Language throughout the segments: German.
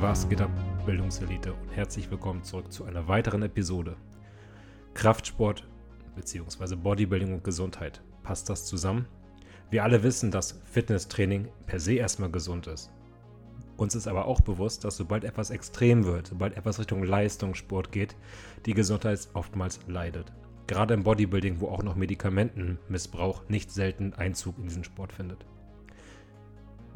Was geht ab, Bildungselite und herzlich willkommen zurück zu einer weiteren Episode. Kraftsport bzw. Bodybuilding und Gesundheit. Passt das zusammen? Wir alle wissen, dass Fitnesstraining per se erstmal gesund ist. Uns ist aber auch bewusst, dass sobald etwas extrem wird, sobald etwas Richtung Leistungssport geht, die Gesundheit oftmals leidet. Gerade im Bodybuilding, wo auch noch Medikamentenmissbrauch nicht selten Einzug in diesen Sport findet.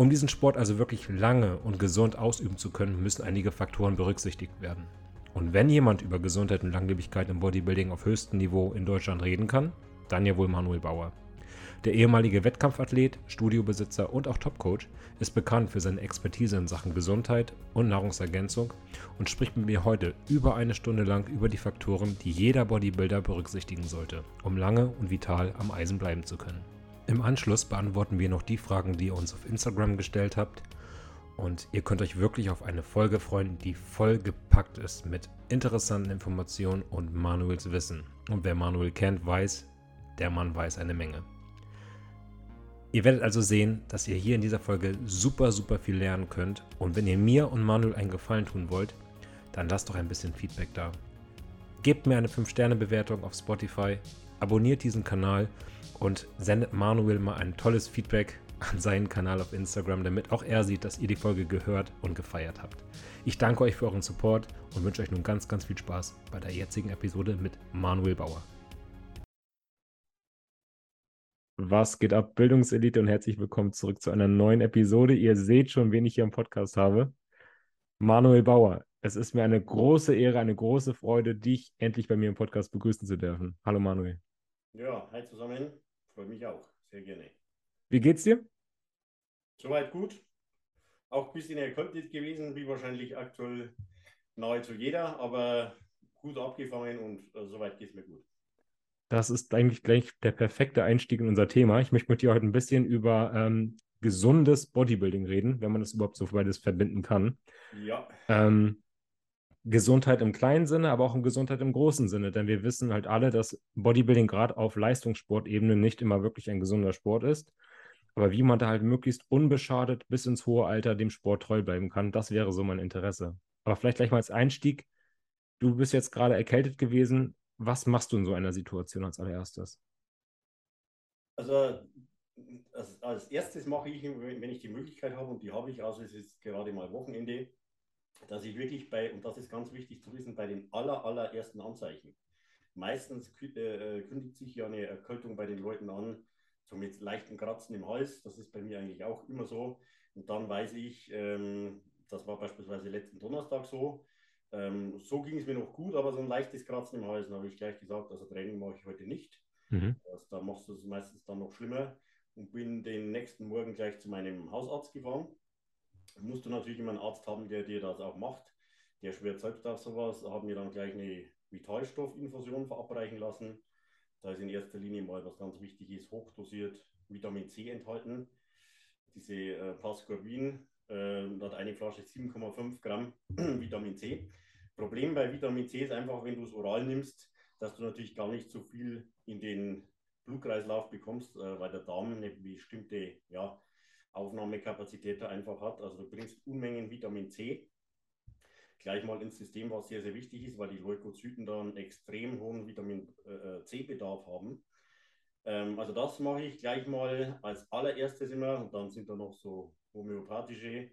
Um diesen Sport also wirklich lange und gesund ausüben zu können, müssen einige Faktoren berücksichtigt werden. Und wenn jemand über Gesundheit und Langlebigkeit im Bodybuilding auf höchstem Niveau in Deutschland reden kann, dann ja wohl Manuel Bauer. Der ehemalige Wettkampfathlet, Studiobesitzer und auch Topcoach ist bekannt für seine Expertise in Sachen Gesundheit und Nahrungsergänzung und spricht mit mir heute über eine Stunde lang über die Faktoren, die jeder Bodybuilder berücksichtigen sollte, um lange und vital am Eisen bleiben zu können. Im Anschluss beantworten wir noch die Fragen, die ihr uns auf Instagram gestellt habt. Und ihr könnt euch wirklich auf eine Folge freuen, die vollgepackt ist mit interessanten Informationen und Manuels Wissen. Und wer Manuel kennt, weiß, der Mann weiß eine Menge. Ihr werdet also sehen, dass ihr hier in dieser Folge super, super viel lernen könnt. Und wenn ihr mir und Manuel einen Gefallen tun wollt, dann lasst doch ein bisschen Feedback da. Gebt mir eine 5-Sterne-Bewertung auf Spotify, abonniert diesen Kanal und sendet Manuel mal ein tolles Feedback an seinen Kanal auf Instagram, damit auch er sieht, dass ihr die Folge gehört und gefeiert habt. Ich danke euch für euren Support und wünsche euch nun ganz, ganz viel Spaß bei der jetzigen Episode mit Manuel Bauer. Was geht ab, Bildungselite und herzlich willkommen zurück zu einer neuen Episode. Ihr seht schon, wen ich hier im Podcast habe. Manuel Bauer. Es ist mir eine große Ehre, eine große Freude, dich endlich bei mir im Podcast begrüßen zu dürfen. Hallo Manuel. Ja, hi zusammen. Freue mich auch. Sehr gerne. Wie geht's dir? Soweit gut. Auch ein bisschen erkältet gewesen, wie wahrscheinlich aktuell nahezu jeder, aber gut abgefangen und äh, soweit geht es mir gut. Das ist eigentlich gleich der perfekte Einstieg in unser Thema. Ich möchte mit dir heute ein bisschen über ähm, gesundes Bodybuilding reden, wenn man das überhaupt so beides verbinden kann. Ja. Ähm, Gesundheit im kleinen Sinne, aber auch um Gesundheit im großen Sinne. Denn wir wissen halt alle, dass Bodybuilding gerade auf Leistungssportebene nicht immer wirklich ein gesunder Sport ist. Aber wie man da halt möglichst unbeschadet bis ins hohe Alter dem Sport treu bleiben kann, das wäre so mein Interesse. Aber vielleicht gleich mal als Einstieg. Du bist jetzt gerade erkältet gewesen. Was machst du in so einer Situation als allererstes? Also als, als erstes mache ich, wenn ich die Möglichkeit habe, und die habe ich, also es ist gerade mal Wochenende, dass ich wirklich bei, und das ist ganz wichtig zu wissen, bei den aller, allerersten Anzeichen. Meistens äh, äh, kündigt sich ja eine Erkältung bei den Leuten an, so mit leichten Kratzen im Hals. Das ist bei mir eigentlich auch immer so. Und dann weiß ich, ähm, das war beispielsweise letzten Donnerstag so. Ähm, so ging es mir noch gut, aber so ein leichtes Kratzen im Hals, dann habe ich gleich gesagt, also Training mache ich heute nicht. Mhm. Das, da machst du es meistens dann noch schlimmer und bin den nächsten Morgen gleich zu meinem Hausarzt gefahren musst du natürlich immer einen Arzt haben, der dir das auch macht. Der schwört selbst auf sowas. Da haben wir dann gleich eine Vitalstoffinfusion verabreichen lassen. Da ist in erster Linie mal, was ganz wichtig ist, hochdosiert Vitamin C enthalten. Diese äh, Pascorbin äh, hat eine Flasche 7,5 Gramm Vitamin C. Problem bei Vitamin C ist einfach, wenn du es oral nimmst, dass du natürlich gar nicht so viel in den Blutkreislauf bekommst, äh, weil der Darm eine bestimmte ja, Aufnahmekapazität einfach hat. Also du bringst Unmengen Vitamin C gleich mal ins System, was sehr, sehr wichtig ist, weil die Leukozyten da einen extrem hohen Vitamin äh, äh, C-Bedarf haben. Ähm, also das mache ich gleich mal als allererstes immer und dann sind da noch so homöopathische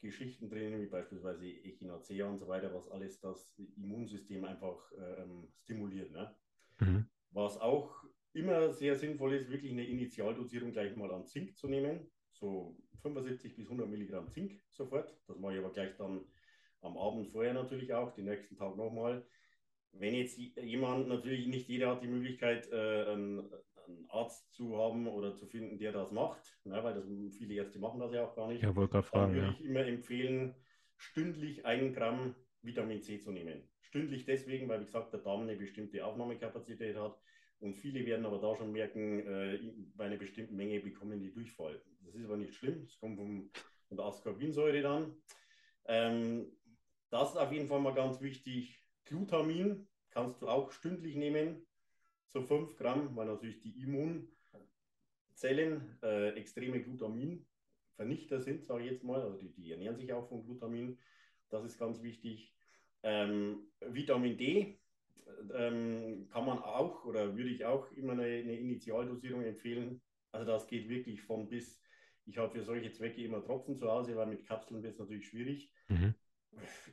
Geschichten drin, wie beispielsweise Echinacea und so weiter, was alles das Immunsystem einfach ähm, stimuliert. Ne? Mhm. Was auch immer sehr sinnvoll ist, wirklich eine Initialdosierung gleich mal an Zink zu nehmen so 75 bis 100 Milligramm Zink sofort. Das mache ich aber gleich dann am Abend vorher natürlich auch, den nächsten Tag nochmal. Wenn jetzt jemand, natürlich nicht jeder hat die Möglichkeit, äh, einen, Arzt zu haben oder zu finden, der das macht, ne, weil das, viele Ärzte machen das ja auch gar nicht. Ja, wollte gerade fragen. Dann würde ja. ich immer empfehlen, stündlich ein Gramm Vitamin C zu nehmen. Stündlich deswegen, weil, wie gesagt, der Darm eine bestimmte Aufnahmekapazität hat und viele werden aber da schon merken, äh, bei einer bestimmten Menge bekommen die Durchfall. Das ist aber nicht schlimm. Das kommt vom, von der Ascorbinsäure dann. Ähm, das ist auf jeden Fall mal ganz wichtig. Glutamin kannst du auch stündlich nehmen, so 5 Gramm, weil natürlich die Immunzellen äh, extreme Glutaminvernichter sind, sage ich jetzt mal. Also die, die ernähren sich auch von Glutamin. das ist ganz wichtig. Ähm, Vitamin D ähm, kann man auch oder würde ich auch immer eine, eine, Initialdosierung empfehlen. Also das geht wirklich von bis. Ich habe für solche Zwecke immer Tropfen zu Hause, weil mit Kapseln wird es natürlich schwierig. Mhm.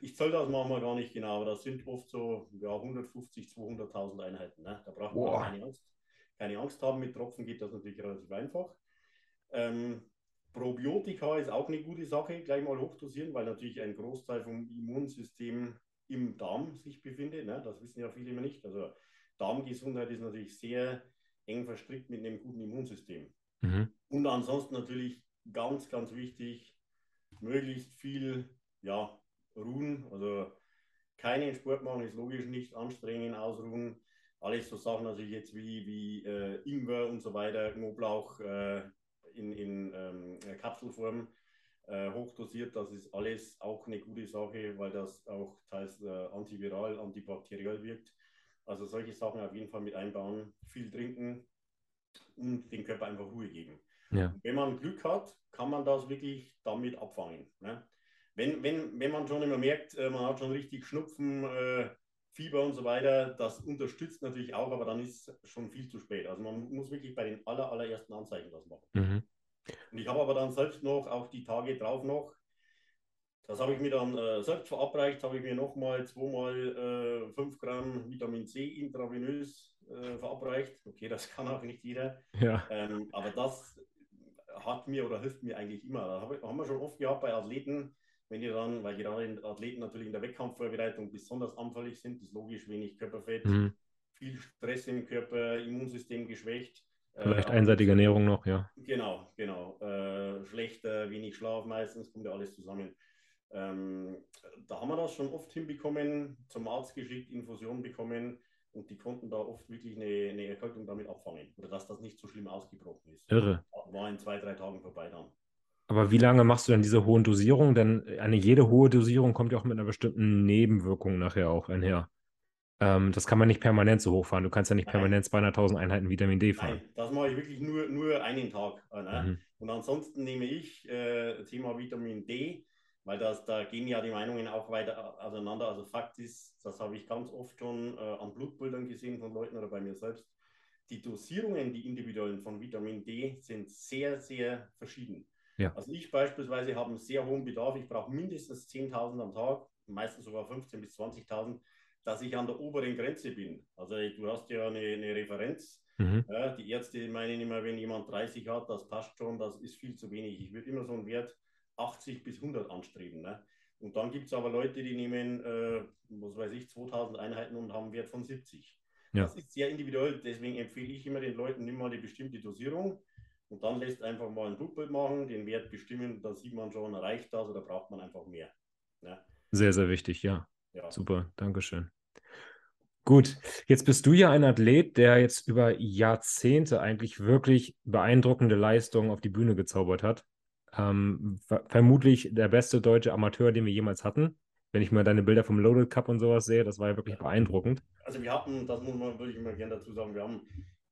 Ich zähle das manchmal gar nicht genau, aber das sind oft so ja, 150, 200.000 Einheiten. Ne? Da braucht man keine Angst, keine Angst haben. Mit Tropfen geht das natürlich relativ einfach. Ähm, Probiotika ist auch eine gute Sache, gleich mal hochdosieren, weil natürlich ein Großteil vom Immunsystem im Darm sich befindet. Ne? Das wissen ja viele immer nicht. Also Darmgesundheit ist natürlich sehr eng verstrickt mit einem guten Immunsystem. Mhm. Und ansonsten natürlich ganz, ganz wichtig, möglichst viel ja, ruhen. Also keinen Sport machen ist logisch nicht, anstrengen, ausruhen. Alles so Sachen natürlich jetzt wie, wie äh, Ingwer und so weiter, Knoblauch, äh, in, in ähm, Kapselform äh, hochdosiert. Das ist alles auch eine gute Sache, weil das auch teils äh, antiviral, antibakteriell wirkt. Also solche Sachen auf jeden Fall mit einbauen, viel trinken und den Körper einfach Ruhe geben. Ja. Wenn man Glück hat, kann man das wirklich damit abfangen. Ne? Wenn, wenn, wenn man schon immer merkt, äh, man hat schon richtig Schnupfen, äh, Fieber und so weiter, das unterstützt natürlich auch, aber dann ist es schon viel zu spät. Also man muss wirklich bei den aller, allerersten Anzeichen das machen. Mhm. Und ich habe aber dann selbst noch, auch die Tage drauf noch, das habe ich mir dann äh, selbst verabreicht, habe ich mir nochmal zweimal äh, 5 Gramm Vitamin C intravenös äh, verabreicht. Okay, das kann auch nicht jeder. Ja. Ähm, aber das hat mir oder hilft mir eigentlich immer. Da haben wir schon oft gehabt bei Athleten, wenn die dann, weil gerade Athleten natürlich in der Wettkampfvorbereitung besonders anfällig sind, ist logisch, wenig Körperfett, mhm. viel Stress im Körper, Immunsystem geschwächt. Vielleicht äh, einseitige Ernährung noch, ja. Genau, genau. Äh, schlechter, wenig Schlaf meistens, kommt ja alles zusammen. Ähm, da haben wir das schon oft hinbekommen, zum Arzt geschickt, Infusion bekommen und die konnten da oft wirklich eine, eine Erkältung damit abfangen. Oder dass das nicht so schlimm ausgebrochen ist. Irre. War in zwei, drei Tagen vorbei dann. Aber wie lange machst du denn diese hohen Dosierungen? Denn eine jede hohe Dosierung kommt ja auch mit einer bestimmten Nebenwirkung nachher auch einher. Ähm, das kann man nicht permanent so hochfahren. Du kannst ja nicht permanent 200.000 Einheiten Vitamin D fahren. Nein, das mache ich wirklich nur, nur einen Tag. Äh, ne? Mhm. Und ansonsten nehme ich äh, Thema Vitamin D, weil das, da gehen ja die Meinungen auch weiter auseinander. Also Fakt ist, das habe ich ganz oft schon äh, an Blutbildern gesehen von Leuten oder bei mir selbst. Die Dosierungen, die individuellen von Vitamin D, sind sehr, sehr verschieden. Ja. Also ich beispielsweise habe einen sehr hohen Bedarf. Ich brauche mindestens 10.000 am Tag, meistens sogar 15.000 bis 20.000, dass ich an der oberen Grenze bin. Also du hast ja eine, eine Referenz. Mhm. Ja, die Ärzte meinen immer, wenn jemand 30 hat, das passt schon, das ist viel zu wenig. Ich würde immer so einen Wert 80 bis 100 anstreben. Ne? Und dann gibt es aber Leute, die nehmen, äh, was weiß ich, 2000 Einheiten und haben einen Wert von 70. Ja. Das ist sehr individuell, deswegen empfehle ich immer den Leuten, nimm mal eine bestimmte Dosierung und dann lässt einfach mal ein Blutbild machen, den Wert bestimmen, da sieht man schon, reicht das oder braucht man einfach mehr. Ja. Sehr, sehr wichtig, ja. ja. Super, Dankeschön. Gut, jetzt bist du ja ein Athlet, der jetzt über Jahrzehnte eigentlich wirklich beeindruckende Leistungen auf die Bühne gezaubert hat. Ähm, ver vermutlich der beste deutsche Amateur, den wir jemals hatten. Wenn ich mal deine Bilder vom Loaded Cup und sowas sehe, das war ja wirklich beeindruckend. Also wir hatten, das muss man wirklich immer gerne dazu sagen, wir haben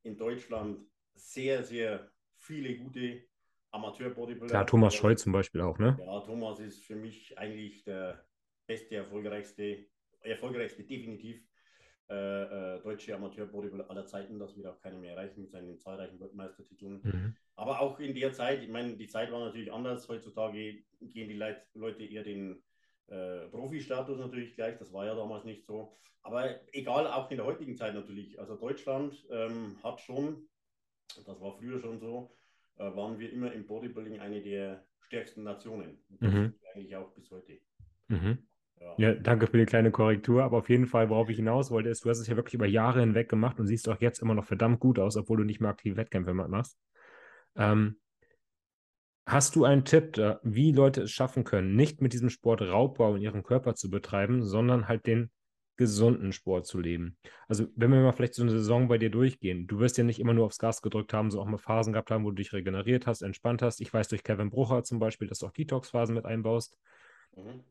in Deutschland sehr, sehr viele gute Amateur-Bodybuilder. Klar, Thomas Scholl zum Beispiel auch, ne? Ja, Thomas ist für mich eigentlich der beste, erfolgreichste, erfolgreichste definitiv äh, äh, deutsche Amateur-Bodybuilder aller Zeiten. Das wird auch keiner mehr erreichen mit seinen zahlreichen Weltmeistertiteln. Mhm. Aber auch in der Zeit, ich meine, die Zeit war natürlich anders. Heutzutage gehen die Leit Leute eher den äh, Profi-Status natürlich gleich. Das war ja damals nicht so. Aber egal, auch in der heutigen Zeit natürlich. Also Deutschland ähm, hat schon das war früher schon so, äh, waren wir immer im Bodybuilding eine der stärksten Nationen. Mhm. eigentlich auch bis heute. Mhm. Ja. ja. danke für die kleine Korrektur. Aber auf jeden Fall, worauf ich hinaus wollte, ist, du hast es ja wirklich über Jahre hinweg gemacht und siehst auch jetzt immer noch verdammt gut aus, obwohl du nicht mehr aktive Wettkämpfe machst. Ähm, hast du einen Tipp, wie Leute es schaffen können, nicht mit diesem Sport Raubbau in ihrem Körper zu betreiben, sondern halt den gesunden Sport zu leben. Also, wenn wir mal vielleicht so eine Saison bei dir durchgehen, du wirst ja nicht immer nur aufs Gas gedrückt haben, so auch mal Phasen gehabt haben, wo du dich regeneriert hast, entspannt hast. Ich weiß durch Kevin Brucher zum Beispiel, dass du auch Detox-Phasen mit einbaust. Mhm.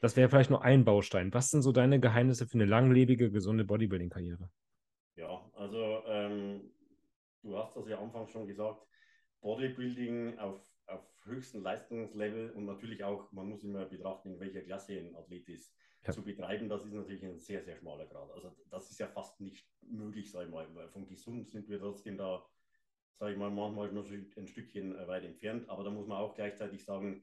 Das wäre vielleicht nur ein Baustein. Was sind so deine Geheimnisse für eine langlebige, gesunde Bodybuilding-Karriere? Ja, also ähm, du hast das ja anfangs schon gesagt, Bodybuilding auf, auf höchstem Leistungslevel und natürlich auch, man muss immer betrachten, in welcher Klasse ein Athlet ist, ja. zu betreiben, das ist natürlich ein sehr, sehr schmaler Grad. Also das ist ja fast nicht möglich, sag ich mal, weil von gesund sind wir trotzdem da, sage ich mal, manchmal noch ein Stückchen weit entfernt, aber da muss man auch gleichzeitig sagen,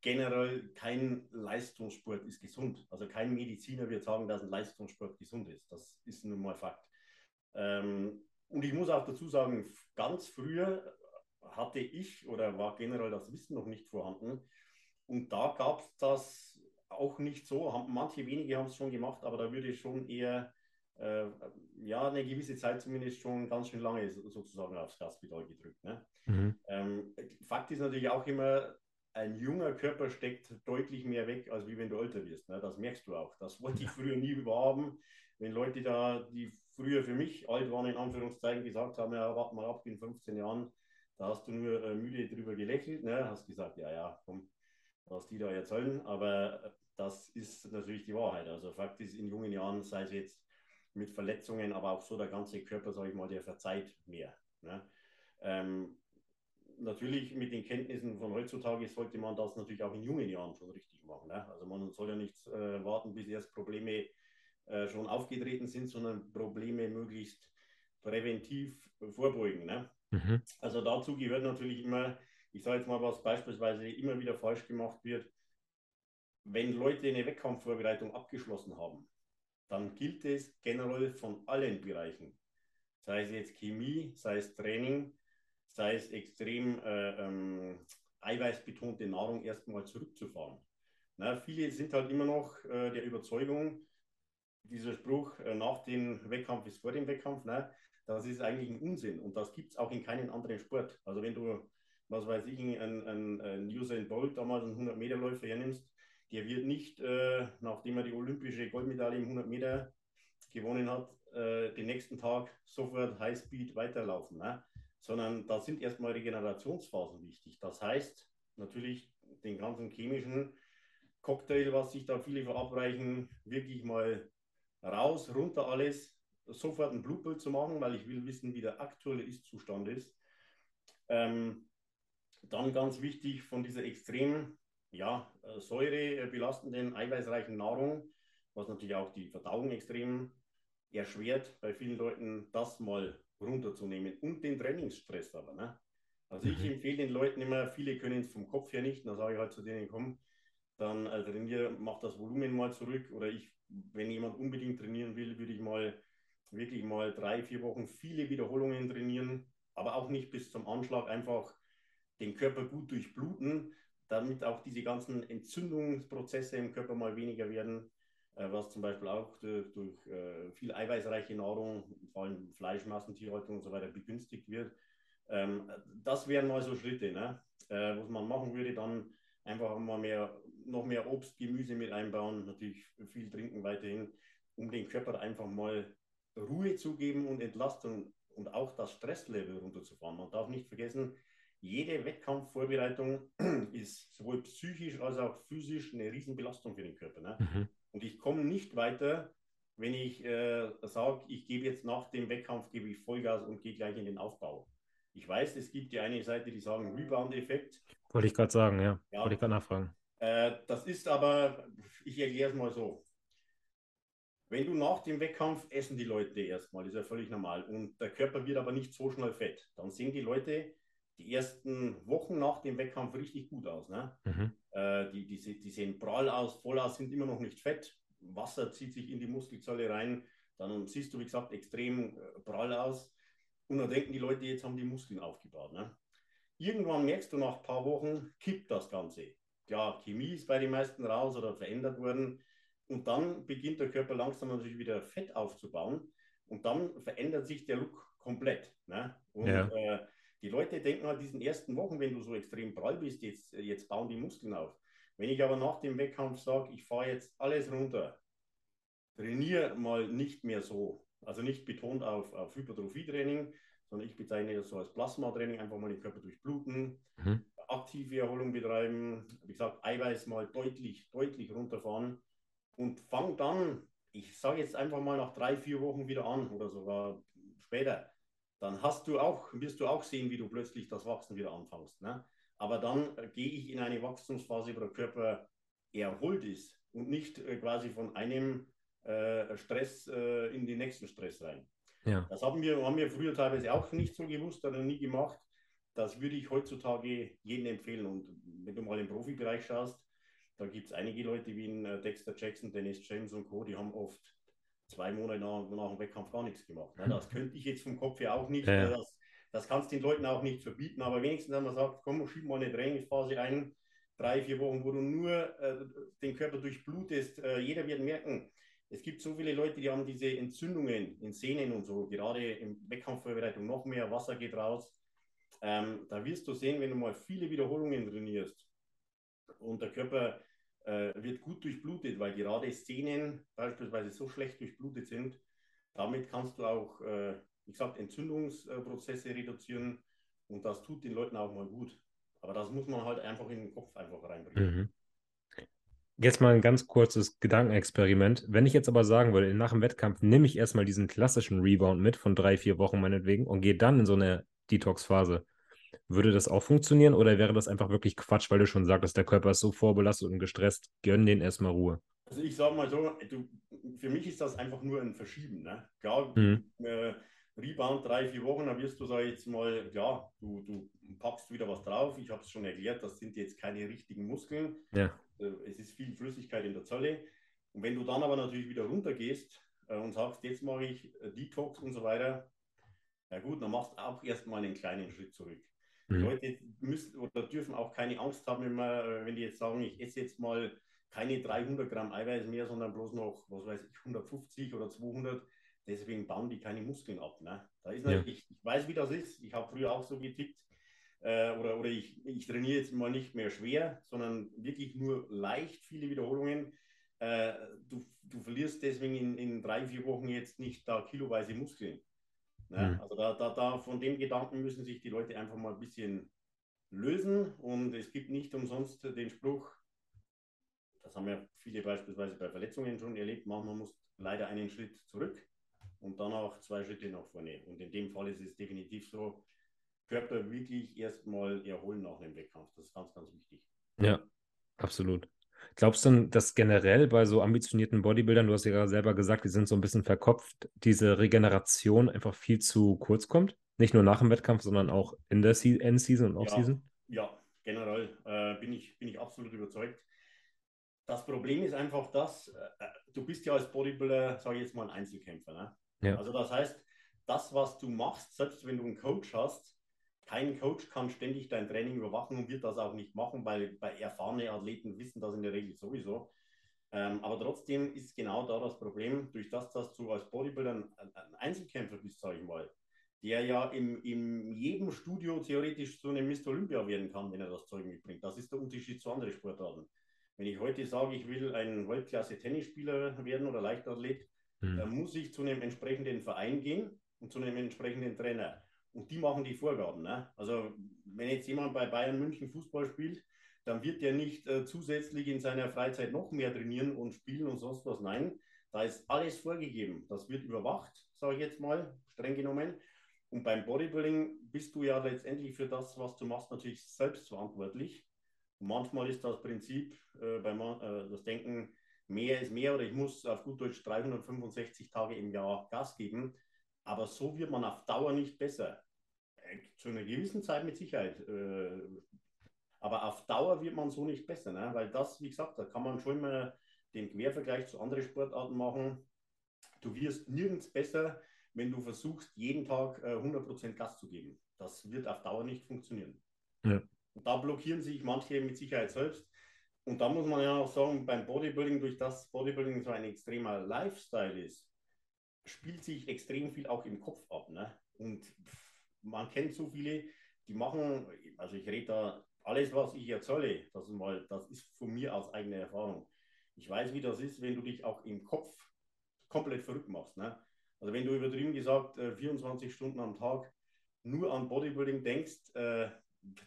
generell kein Leistungssport ist gesund. Also kein Mediziner wird sagen, dass ein Leistungssport gesund ist. Das ist nun mal Fakt. Ähm, und ich muss auch dazu sagen, ganz früher hatte ich oder war generell das Wissen noch nicht vorhanden. Und da gab es das auch nicht so. Manche wenige haben es schon gemacht, aber da würde ich schon eher äh, ja, eine gewisse Zeit zumindest schon ganz schön lange sozusagen aufs Gaspedal gedrückt. Ne? Mhm. Ähm, Fakt ist natürlich auch immer, ein junger Körper steckt deutlich mehr weg, als wie wenn du älter wirst. Ne? Das merkst du auch. Das wollte ich früher nie wahrhaben. Wenn Leute da, die früher für mich alt waren, in Anführungszeichen, gesagt haben, ja, warte mal ab, in 15 Jahren, da hast du nur äh, müde drüber gelächelt, ne? hast gesagt, ja, ja, komm, was die da erzählen. Aber das ist natürlich die Wahrheit. Also Fakt ist, in jungen Jahren, sei es jetzt mit Verletzungen, aber auch so der ganze Körper, sage ich mal, der verzeiht mehr. Ne? Ähm, natürlich mit den Kenntnissen von heutzutage sollte man das natürlich auch in jungen Jahren schon richtig machen. Ne? Also man soll ja nicht äh, warten, bis erst Probleme äh, schon aufgetreten sind, sondern Probleme möglichst präventiv vorbeugen. Ne? Mhm. Also dazu gehört natürlich immer, ich sage jetzt mal, was beispielsweise immer wieder falsch gemacht wird, wenn Leute eine Wettkampfvorbereitung abgeschlossen haben, dann gilt es generell von allen Bereichen, sei es jetzt Chemie, sei es Training, sei es extrem äh, ähm, eiweißbetonte Nahrung erstmal zurückzufahren. Na, viele sind halt immer noch äh, der Überzeugung, dieser Spruch, äh, nach dem Wettkampf ist vor dem Wettkampf, ne, das ist eigentlich ein Unsinn und das gibt es auch in keinem anderen Sport. Also wenn du, was weiß ich, einen, einen, einen Usain Bolt, damals einen 100-Meter-Läufer hernimmst, der wird nicht, äh, nachdem er die olympische Goldmedaille im 100 Meter gewonnen hat, äh, den nächsten Tag sofort Highspeed weiterlaufen, ne? sondern da sind erstmal Regenerationsphasen wichtig. Das heißt natürlich den ganzen chemischen Cocktail, was sich da viele verabreichen, wirklich mal raus, runter alles, sofort ein Blutbild zu machen, weil ich will wissen, wie der aktuelle Ist-Zustand ist. Ähm, dann ganz wichtig von dieser extrem ja, äh, säurebelastenden, eiweißreichen Nahrung, was natürlich auch die Verdauung extrem erschwert, bei vielen Leuten das mal runterzunehmen und den Trainingsstress aber. Ne? Also ich mhm. empfehle den Leuten immer, viele können es vom Kopf her nicht, dann sage ich halt zu denen, komm, dann äh, trainiere, mach das Volumen mal zurück oder ich, wenn jemand unbedingt trainieren will, würde ich mal wirklich mal drei, vier Wochen viele Wiederholungen trainieren, aber auch nicht bis zum Anschlag, einfach den Körper gut durchbluten, damit auch diese ganzen Entzündungsprozesse im Körper mal weniger werden, äh, was zum Beispiel auch durch, durch äh, viel eiweißreiche Nahrung, vor allem Fleischmassen, Tierhaltung und so weiter begünstigt wird. Ähm, das wären mal so Schritte, ne? Äh, was man machen würde, dann einfach mal mehr, noch mehr Obst, Gemüse mit einbauen, natürlich viel trinken weiterhin, um den Körper einfach mal Ruhe zu geben und Entlastung und auch das Stresslevel runterzufahren. Man darf nicht vergessen, jede Wettkampfvorbereitung ist sowohl psychisch als auch physisch eine Riesenbelastung für den Körper. Ne? Mhm. Und ich komme nicht weiter, wenn ich äh, sage, ich gebe jetzt nach dem Wettkampf gebe ich Vollgas und gehe gleich in den Aufbau. Ich weiß, es gibt die eine Seite, die sagen Rebound-Effekt. Wollte ich gerade sagen, ja. ja. Wollte ich gerade nachfragen. Äh, das ist aber, ich erkläre es mal so. Wenn du nach dem Wettkampf essen die Leute erstmal, ist ja völlig normal. Und der Körper wird aber nicht so schnell fett. Dann sehen die Leute, die ersten Wochen nach dem Wettkampf richtig gut aus. Ne? Mhm. Äh, die, die, die, sehen prall aus, voll aus, sind immer noch nicht fett. Wasser zieht sich in die Muskelzelle rein. Dann siehst du, wie gesagt, extrem äh, prall aus. Und dann denken die Leute, jetzt haben die Muskeln aufgebaut. Ne? Irgendwann merkst du nach ein paar Wochen, kippt das Ganze. Klar, Chemie ist bei den meisten raus oder verändert worden. Und dann beginnt der Körper langsam natürlich wieder Fett aufzubauen. Und dann verändert sich der Look komplett. Ne? Und ja. äh, die Leute denken halt diesen ersten Wochen, wenn du so extrem prall bist, jetzt, jetzt bauen die Muskeln auf. Wenn ich aber nach dem Wettkampf sage, ich fahre jetzt alles runter, trainiere mal nicht mehr so, also nicht betont auf, auf Hypertrophie-Training, sondern ich bezeichne das so als Plasma-Training, einfach mal den Körper durchbluten, mhm. aktive Erholung betreiben, wie gesagt, Eiweiß mal deutlich, deutlich runterfahren und fang dann, ich sage jetzt einfach mal nach drei, vier Wochen wieder an oder sogar später dann hast du auch, wirst du auch sehen, wie du plötzlich das Wachsen wieder anfängst. Ne? aber dann äh, gehe ich in eine Wachstumsphase, wo der Körper erholt ist und nicht äh, quasi von einem äh, Stress äh, in den nächsten Stress rein. Ja. Das haben wir, haben wir früher teilweise auch nicht so gewusst oder nie gemacht. Das würde ich heutzutage jedem empfehlen. Und wenn du mal im Profibereich schaust, da gibt es einige Leute wie in, äh, Dexter Jackson, Dennis James und Co., die haben oft zwei Monate nach, nach dem Wettkampf gar nichts gemacht. Ja, das könnte ich jetzt vom Kopf her auch nicht. Ja. Das, das kannst du den Leuten auch nicht verbieten, aber wenigstens, wenn man sagt, komm, schieb mal eine Trainingsphase ein, drei, vier Wochen, wo du nur äh, den Körper durchblutest. Äh, jeder wird merken, es gibt so viele Leute, die haben diese Entzündungen in Sehnen und so, gerade in Wettkampfvorbereitung noch mehr, Wasser geht raus. Ähm, da wirst du sehen, wenn du mal viele Wiederholungen trainierst und der Körper äh, wird gut durchblutet, weil gerade Sehnen beispielsweise so schlecht durchblutet sind, damit kannst du auch, äh, wie gesagt, Entzündungsprozesse reduzieren und das tut den Leuten auch mal gut. Aber das muss man halt einfach in den Kopf einfach reinbringen. Mhm. Jetzt mal ein ganz kurzes Gedankenexperiment. Wenn ich jetzt aber sagen würde, nach dem Wettkampf nehme ich erstmal diesen klassischen Rebound mit von drei, vier Wochen meinetwegen und gehe dann in so eine Detox-Phase. Würde das auch funktionieren oder wäre das einfach wirklich Quatsch, weil du schon sagtest, der Körper ist so vorbelastet und gestresst? Gönn den erstmal Ruhe. Also ich sage mal so, du, für mich ist das einfach nur ein Verschieben. Ne? Klar, mhm. äh, Rebound drei, vier Wochen, dann wirst du, sag jetzt mal, ja, du, du packst wieder was drauf. Ich habe es schon erklärt, das sind jetzt keine richtigen Muskeln. Ja. Äh, es ist viel Flüssigkeit in der Zelle. Und wenn du dann aber natürlich wieder runtergehst äh, und sagst, jetzt mache ich äh, Detox und so weiter, ja gut, dann machst du auch erstmal einen kleinen Schritt zurück. Mhm. Leute müssen oder dürfen auch keine Angst haben, wenn, man, wenn die jetzt sagen, ich esse jetzt mal keine 300 Gramm Eiweiß mehr, sondern bloß noch, was weiß ich, 150 oder 200. Deswegen bauen die keine Muskeln ab. Ne? Da ist ja. ich, ich weiß, wie das ist. Ich habe früher auch so getickt. Äh, oder oder ich, ich trainiere jetzt mal nicht mehr schwer, sondern wirklich nur leicht viele Wiederholungen. Äh, du, du verlierst deswegen in, in drei, vier Wochen jetzt nicht da kiloweise Muskeln. Ne? Mhm. Also da, da, da von dem Gedanken müssen sich die Leute einfach mal ein bisschen lösen. Und es gibt nicht umsonst den Spruch, das haben ja viele beispielsweise bei Verletzungen schon erlebt, man muss leider einen Schritt zurück und dann auch zwei Schritte nach vorne. Und in dem Fall ist es definitiv so, Körper wirklich erstmal erholen nach dem Wettkampf. Das ist ganz, ganz wichtig. Ja, absolut. Glaubst du, dass generell bei so ambitionierten Bodybuildern, du hast ja gerade selber gesagt, die sind so ein bisschen verkopft, diese Regeneration einfach viel zu kurz kommt? Nicht nur nach dem Wettkampf, sondern auch in der Endseason und Offseason? Ja, ja, generell äh, bin, ich, bin ich absolut überzeugt. Das Problem ist einfach das, äh, du bist ja als Bodybuilder, sage ich jetzt mal, ein Einzelkämpfer. Ne? Ja. Also das heißt, das, was du machst, selbst wenn du einen Coach hast, kein Coach kann ständig dein Training überwachen und wird das auch nicht machen, weil bei erfahrenen Athleten wissen das in der Regel sowieso. Ähm, aber trotzdem ist genau da das Problem, durch das, dass du als Bodybuilder ein, Einzelkämpfer bist, sage ich mal, der ja in, in jedem Studio theoretisch zu einem Mr. Olympia werden kann, wenn er das Zeug mitbringt. Das ist der Unterschied zu anderen Sportarten. Wenn ich heute sage, ich will ein Weltklasse-Tennisspieler werden oder Leichtathlet, mhm. dann muss ich zu einem entsprechenden Verein gehen und zu einem entsprechenden Trainer. Und die machen die Vorgaben. Ne? Also wenn jetzt jemand bei Bayern München Fußball spielt, dann wird der nicht äh, zusätzlich in seiner Freizeit noch mehr trainieren und spielen und sonst was. Nein, da ist alles vorgegeben. Das wird überwacht, sage ich jetzt mal, streng genommen. Und beim Bodybuilding bist du ja letztendlich für das, was du machst, natürlich selbst verantwortlich. Und manchmal ist das Prinzip äh, beim äh, das Denken, mehr ist mehr oder ich muss auf gut Deutsch 365 Tage im Jahr Gas geben. Aber so wird man auf Dauer nicht besser. Äh, zu einer gewissen Zeit mit Sicherheit. Äh, aber auf Dauer wird man so nicht besser, ne? weil das, wie gesagt, da kann man schon mal den Quervergleich zu anderen Sportarten machen. Du wirst nirgends besser, wenn du versuchst, jeden Tag 100% äh, Gas zu geben. Das wird auf Dauer nicht funktionieren. Ja. Und da blockieren sich manche mit Sicherheit selbst. Und da muss man ja auch sagen, beim Bodybuilding, durch das Bodybuilding so ein extremer Lifestyle ist, spielt sich extrem viel auch im Kopf ab. Ne? Und man kennt so viele, die machen, also ich rede da, alles, was ich erzähle, das ist, mal, das ist von mir aus eigener Erfahrung. Ich weiß, wie das ist, wenn du dich auch im Kopf komplett verrückt machst. Ne? Also wenn du übertrieben gesagt 24 äh, Stunden am Tag nur an Bodybuilding denkst, äh,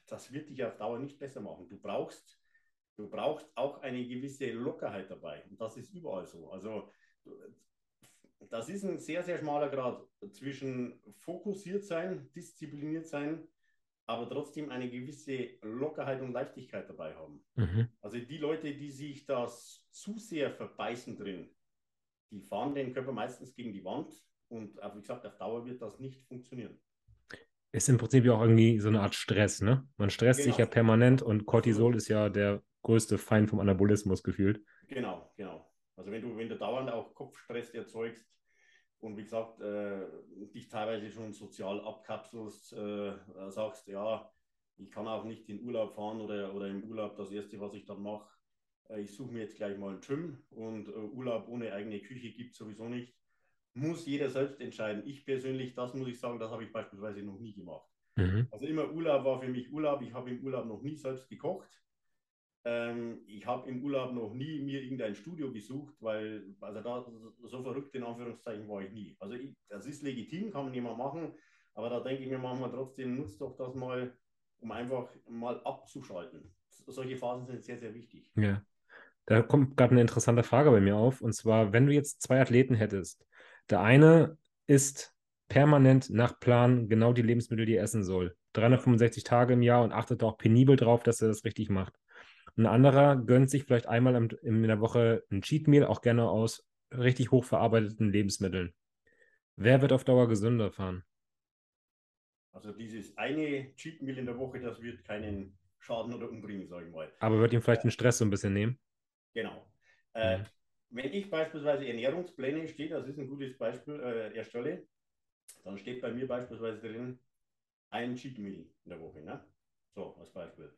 das wird dich auf Dauer nicht besser machen. Du brauchst, du brauchst auch eine gewisse Lockerheit dabei. Und das ist überall so. Also das ist ein sehr, sehr schmaler Grad zwischen fokussiert sein, diszipliniert sein aber trotzdem eine gewisse Lockerheit und Leichtigkeit dabei haben. Mhm. Also die Leute, die sich das zu sehr verbeißen drin, die fahren den Körper meistens gegen die Wand und wie gesagt, auf Dauer wird das nicht funktionieren. Ist im Prinzip ja auch irgendwie so eine Art Stress, ne? Man stresst genau. sich ja permanent und Cortisol ist ja der größte Feind vom Anabolismus gefühlt. Genau, genau. Also wenn du, wenn du dauernd auch Kopfstress erzeugst, und wie gesagt, äh, dich teilweise schon sozial abkapselst, äh, sagst, ja, ich kann auch nicht in Urlaub fahren oder, oder im Urlaub das Erste, was ich dann mache, äh, ich suche mir jetzt gleich mal ein Gym und äh, Urlaub ohne eigene Küche gibt es sowieso nicht. Muss jeder selbst entscheiden. Ich persönlich, das muss ich sagen, das habe ich beispielsweise noch nie gemacht. Mhm. Also immer Urlaub war für mich Urlaub. Ich habe im Urlaub noch nie selbst gekocht. Ähm, ich habe im Urlaub noch nie mir irgendein Studio gesucht, weil, also da so verrückt in Anführungszeichen war ich nie. Also ich, das ist legitim, kann man jemand machen, aber da denke ich mir manchmal trotzdem, nutzt doch das mal, um einfach mal abzuschalten. Solche Phasen sind sehr, sehr wichtig. Ja. Da kommt gerade eine interessante Frage bei mir auf. Und zwar, wenn du jetzt zwei Athleten hättest, der eine ist permanent nach Plan genau die Lebensmittel, die er essen soll. 365 Tage im Jahr und achtet auch penibel drauf, dass er das richtig macht. Ein anderer gönnt sich vielleicht einmal in der Woche ein Cheat Meal, auch gerne aus richtig hochverarbeiteten Lebensmitteln. Wer wird auf Dauer gesünder fahren? Also dieses eine Cheat Meal in der Woche, das wird keinen Schaden oder umbringen, sage ich mal. Aber wird ihm vielleicht den Stress so ein bisschen nehmen? Genau. Äh, mhm. Wenn ich beispielsweise Ernährungspläne stehe, das ist ein gutes Beispiel, äh, erstelle, dann steht bei mir beispielsweise drin ein Cheat Meal in der Woche. Ne? So, als Beispiel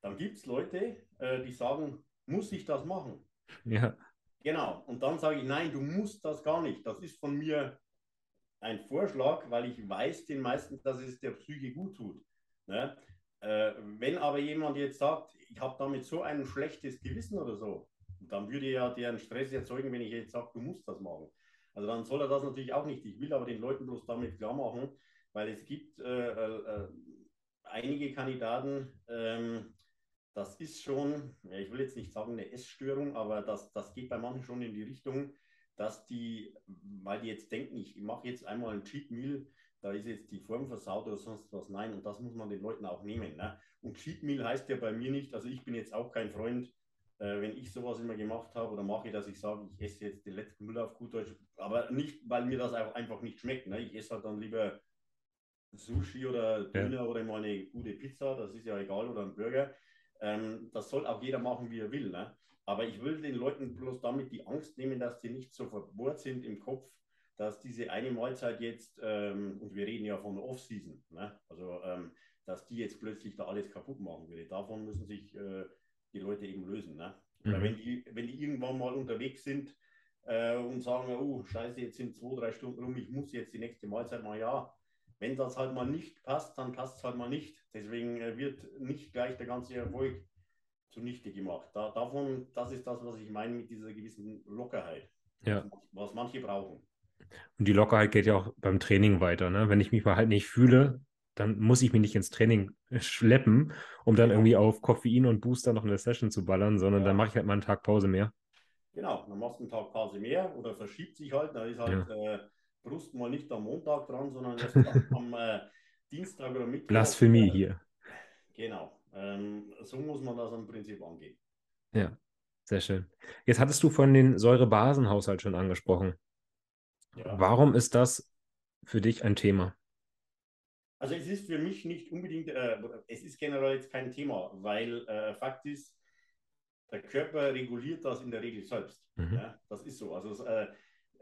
dann gibt es Leute, äh, die sagen, muss ich das machen? Ja. Genau. Und dann sage ich, nein, du musst das gar nicht. Das ist von mir ein Vorschlag, weil ich weiß den meisten, dass es der Psyche gut tut. Ne? Äh, wenn aber jemand jetzt sagt, ich habe damit so ein schlechtes Gewissen oder so, dann würde ja deren Stress erzeugen, wenn ich jetzt sage, du musst das machen. Also dann soll er das natürlich auch nicht. Ich will aber den Leuten bloß damit klar machen, weil es gibt äh, äh, äh einige Kandidaten, ähm, das ist schon, ich will jetzt nicht sagen eine Essstörung, aber das, das geht bei manchen schon in die Richtung, dass die, weil die jetzt denken, ich mache jetzt einmal ein Cheat Meal, da ist jetzt die Form versaut oder sonst was. Nein, und das muss man den Leuten auch nehmen. Ne? Und Cheat Meal heißt ja bei mir nicht, also ich bin jetzt auch kein Freund, äh, wenn ich sowas immer gemacht habe oder mache, dass ich sage, ich esse jetzt den letzten Müll auf gut Deutsch, aber nicht, weil mir das auch einfach nicht schmeckt. Ne? Ich esse halt dann lieber Sushi oder Döner ja. oder mal eine gute Pizza, das ist ja egal, oder ein Burger. Ähm, das soll auch jeder machen, wie er will. Ne? Aber ich will den Leuten bloß damit die Angst nehmen, dass die nicht so verbohrt sind im Kopf, dass diese eine Mahlzeit jetzt, ähm, und wir reden ja von Off-Season, ne? also ähm, dass die jetzt plötzlich da alles kaputt machen würde. Davon müssen sich äh, die Leute eben lösen. Ne? Mhm. Oder wenn die, wenn die irgendwann mal unterwegs sind äh, und sagen, oh, scheiße, jetzt sind zwei, drei Stunden rum, ich muss jetzt die nächste Mahlzeit machen, ja, wenn das halt mal nicht passt, dann passt es halt mal nicht. Deswegen äh, wird nicht gleich der ganze Erfolg zunichte gemacht. Da, davon, das ist das, was ich meine mit dieser gewissen Lockerheit, ja. was manche brauchen. Und die Lockerheit geht ja auch beim Training weiter. Ne? Wenn ich mich mal halt nicht fühle, dann muss ich mich nicht ins Training schleppen, um dann irgendwie auf Koffein und Booster noch eine Session zu ballern, sondern ja. dann mache ich halt mal einen Tag Pause mehr. Genau, dann machst du einen Tag Pause mehr oder verschiebt sich halt. Da ist halt ja. äh, Brust mal nicht am Montag dran, sondern erst am äh, Dienstag oder Mittwoch. Blasphemie hier. Genau. Ähm, so muss man das im Prinzip angehen. Ja, sehr schön. Jetzt hattest du von den Säurebasenhaushalt schon angesprochen. Ja. Warum ist das für dich ein Thema? Also es ist für mich nicht unbedingt, äh, es ist generell jetzt kein Thema, weil äh, Fakt ist, der Körper reguliert das in der Regel selbst. Mhm. Ja, das ist so. Also äh,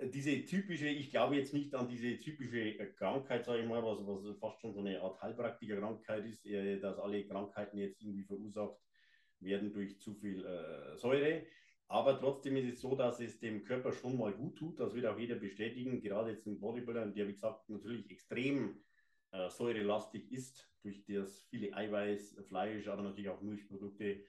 diese typische, ich glaube jetzt nicht an diese typische Krankheit, sage ich mal, was, was fast schon so eine Art Heilpraktikerkrankheit ist, äh, dass alle Krankheiten jetzt irgendwie verursacht werden durch zu viel äh, Säure. Aber trotzdem ist es so, dass es dem Körper schon mal gut tut. Das wird auch jeder bestätigen. Gerade jetzt ein Bodybuilder, der wie gesagt natürlich extrem äh, säurelastig ist, durch das viele Eiweiß, Fleisch, aber natürlich auch Milchprodukte.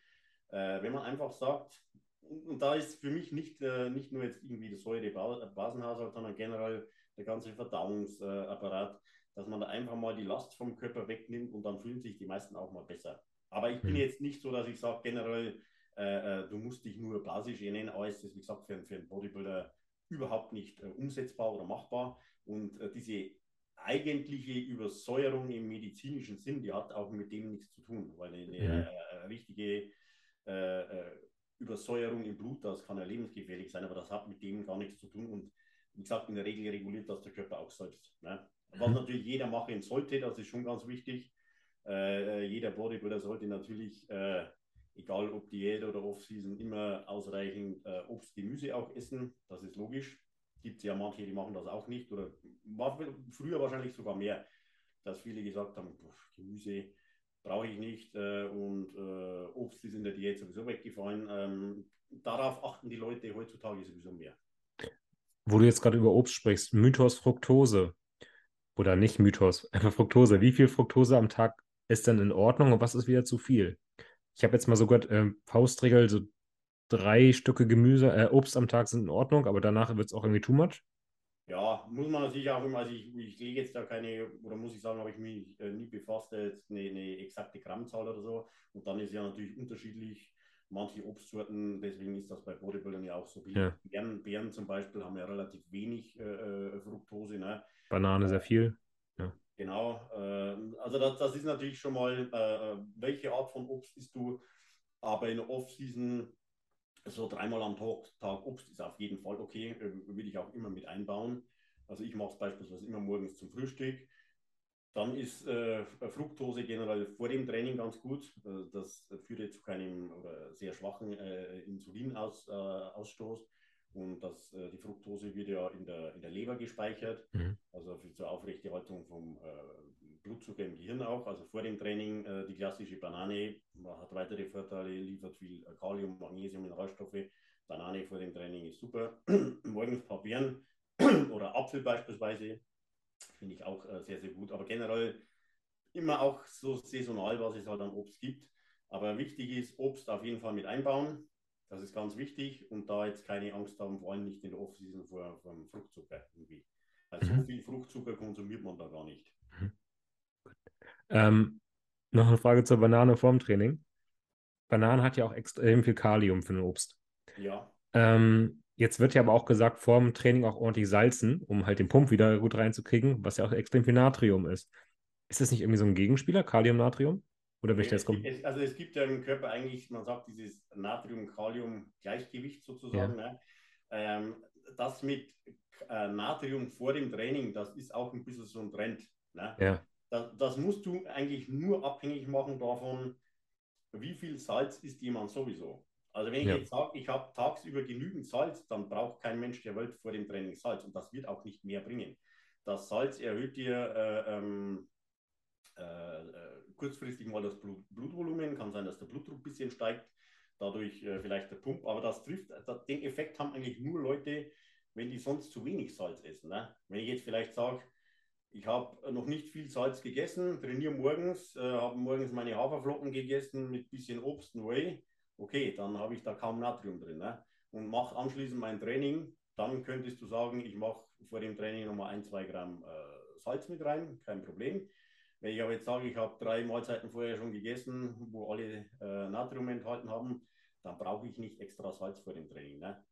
Äh, wenn man einfach sagt, und da ist für mich nicht, äh, nicht nur jetzt irgendwie der Säure-Basenhaushalt, sondern generell der ganze Verdauungsapparat, dass man da einfach mal die Last vom Körper wegnimmt und dann fühlen sich die meisten auch mal besser. Aber ich bin mhm. jetzt nicht so, dass ich sage, generell, äh, äh, du musst dich nur basisch ernähren. Alles ist, wie gesagt, für, für einen Bodybuilder überhaupt nicht äh, umsetzbar oder machbar. Und äh, diese eigentliche Übersäuerung im medizinischen Sinn, die hat auch mit dem nichts zu tun, weil eine, mhm. richtige äh, äh, Übersäuerung im Blut, das kann ja lebensgefährlich sein, aber das hat mit dem gar nichts zu tun. Und wie gesagt, in der Regel reguliert das der Körper auch selbst. Ne? Was mhm. natürlich jeder machen sollte, das ist schon ganz wichtig. Äh, äh, jeder Bodybuilder sollte natürlich, äh, egal ob Diät oder Off-Season, immer ausreichend äh, Obst, Gemüse auch essen. Das ist logisch. Gibt es ja manche, die machen das auch nicht. Oder war früher wahrscheinlich sogar mehr, dass viele gesagt haben, Gemüse brauche ich nicht äh, und äh, Obst ist in der Diät sowieso weggefallen. Ähm, darauf achten die Leute heutzutage sowieso mehr. Wo du jetzt gerade über Obst sprichst, Mythos Fructose oder nicht Mythos, einfach Fructose. Wie viel Fructose am Tag ist denn in Ordnung und was ist wieder zu viel? Ich habe jetzt mal sogar äh, Faustregel, so drei Stücke Gemüse, äh, Obst am Tag sind in Ordnung, aber danach wird es auch irgendwie too much. Ja, muss man sich auch immer, also ich, ich lege jetzt da keine, oder muss ich sagen, habe ich mich äh, nie befasst, jetzt eine, eine, exakte Grammzahl oder so. Und dann ist ja natürlich unterschiedlich, manche Obstsorten, deswegen ist das bei Bodybuildern ja auch so. Ja. Beeren, Beeren zum Beispiel haben ja relativ wenig äh, äh Fructose. Ne? Banane sehr viel. Ja. Genau, äh, also das, das ist natürlich schon mal, äh, äh, welche Art von Obst isst du, aber in der Off-Season so dreimal am Tag, Tag Obst ist auf jeden Fall okay, äh, will ich auch immer mit einbauen. Also ich mache es beispielsweise immer morgens zum Frühstück. Dann ist äh, Fructose generell vor dem Training ganz gut. Äh, das führt zu keinem oder sehr schwachen äh, Insulinausstoß. Äh, und das, äh, die Fructose wird ja in der, in der Leber gespeichert, mhm. also für zur Aufrechterhaltung vom Blutzucker im Gehirn auch. Also vor dem Training äh, die klassische Banane hat weitere Vorteile, liefert viel äh, Kalium, Magnesium, Mineralstoffe. Banane vor dem Training ist super. Morgens ein paar Beeren oder Apfel beispielsweise finde ich auch äh, sehr, sehr gut. Aber generell immer auch so saisonal, was es halt an Obst gibt. Aber wichtig ist, Obst auf jeden Fall mit einbauen. Das ist ganz wichtig und da jetzt keine Angst haben, vor allem nicht in der Off-Season vor, vor Fruchtzucker irgendwie. Also mhm. so viel Fruchtzucker konsumiert man da gar nicht. Ähm, noch eine Frage zur Banane vorm Training. Banane hat ja auch extrem viel Kalium für den Obst. Ja. Ähm, jetzt wird ja aber auch gesagt, vorm Training auch ordentlich salzen, um halt den Pump wieder gut reinzukriegen, was ja auch extrem viel Natrium ist. Ist das nicht irgendwie so ein Gegenspieler, Kalium-Natrium? Oder welcher es, es, Also es gibt ja im Körper eigentlich, man sagt, dieses Natrium-Kalium-Gleichgewicht sozusagen. Ja. Ne? Ähm, das mit äh, Natrium vor dem Training, das ist auch ein bisschen so ein Trend. Ne? Ja. Das, das musst du eigentlich nur abhängig machen davon, wie viel Salz isst jemand sowieso. Also wenn ich ja. jetzt sage, ich habe tagsüber genügend Salz, dann braucht kein Mensch der Welt vor dem Training Salz und das wird auch nicht mehr bringen. Das Salz erhöht dir äh, ähm, äh, äh, kurzfristig mal das Blut, Blutvolumen, kann sein, dass der Blutdruck ein bisschen steigt, dadurch äh, vielleicht der Pump, aber das trifft, das, den Effekt haben eigentlich nur Leute, wenn die sonst zu wenig Salz essen. Ne? Wenn ich jetzt vielleicht sage, ich habe noch nicht viel Salz gegessen, trainiere morgens, äh, habe morgens meine Haferflocken gegessen mit bisschen Obst und Whey. Okay, dann habe ich da kaum Natrium drin. Ne? Und mache anschließend mein Training. Dann könntest du sagen, ich mache vor dem Training nochmal ein, zwei Gramm äh, Salz mit rein, kein Problem. Wenn ich aber jetzt sage, ich habe drei Mahlzeiten vorher schon gegessen, wo alle äh, Natrium enthalten haben, dann brauche ich nicht extra Salz vor dem Training. Ne?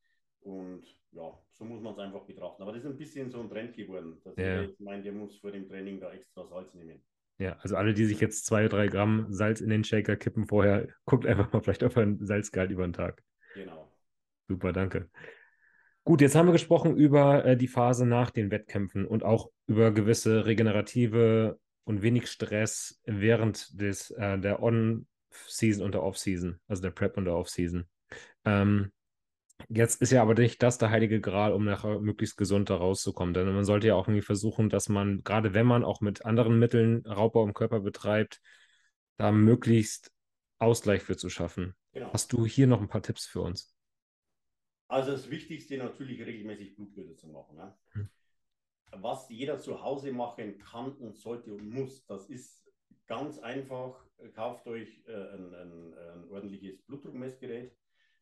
Und ja, so muss man es einfach betrachten. Aber das ist ein bisschen so ein Trend geworden, dass ja. ich meine, der muss vor dem Training da extra Salz nehmen. Ja, also alle, die sich jetzt zwei, drei Gramm Salz in den Shaker kippen vorher, guckt einfach mal vielleicht auf ein Salzgehalt über den Tag. Genau. Super, danke. Gut, jetzt haben wir gesprochen über äh, die Phase nach den Wettkämpfen und auch über gewisse regenerative und wenig Stress während des, äh, der On-Season und der Off-Season, also der Prep und der Off-Season. Ähm, Jetzt ist ja aber nicht das der heilige Gral, um nachher möglichst gesund da rauszukommen. Denn man sollte ja auch irgendwie versuchen, dass man, gerade wenn man auch mit anderen Mitteln Raubbau im Körper betreibt, da möglichst Ausgleich für zu schaffen. Genau. Hast du hier noch ein paar Tipps für uns? Also das Wichtigste natürlich regelmäßig Blutbilder zu machen. Ne? Hm. Was jeder zu Hause machen kann und sollte und muss, das ist ganz einfach. Kauft euch äh, ein, ein, ein ordentliches Blutdruckmessgerät,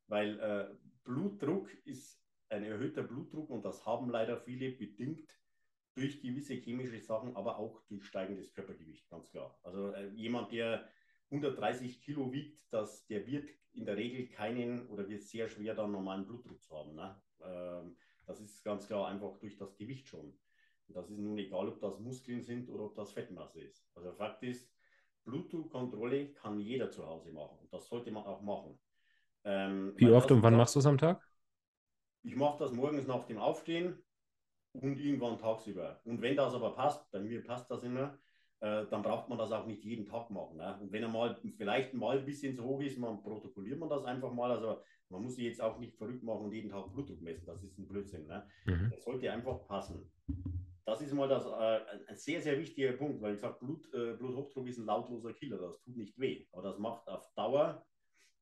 weil äh, Blutdruck ist ein erhöhter Blutdruck und das haben leider viele bedingt durch gewisse chemische Sachen, aber auch durch steigendes Körpergewicht, ganz klar. Also äh, jemand, der 130 Kilo wiegt, das, der wird in der Regel keinen oder wird sehr schwer dann normalen Blutdruck zu haben. Ne? Ähm, das ist ganz klar einfach durch das Gewicht schon. Und das ist nun egal, ob das Muskeln sind oder ob das Fettmasse ist. Also Fakt ist, Blutdruckkontrolle kann jeder zu Hause machen. Und das sollte man auch machen. Ähm, Wie oft und wann machst du es am Tag? Ich mache das morgens nach dem Aufstehen und irgendwann tagsüber. Und wenn das aber passt, bei mir passt das immer, äh, dann braucht man das auch nicht jeden Tag machen. Ne? Und wenn er mal vielleicht mal ein bisschen zu hoch ist, man protokolliert man das einfach mal. Also man muss sich jetzt auch nicht verrückt machen und jeden Tag Blutdruck messen. Das ist ein Blödsinn. Ne? Mhm. Das sollte einfach passen. Das ist mal das, äh, ein sehr, sehr wichtiger Punkt, weil ich sage, Blut, äh, Bluthochdruck ist ein lautloser Killer. Das tut nicht weh. Aber das macht auf Dauer,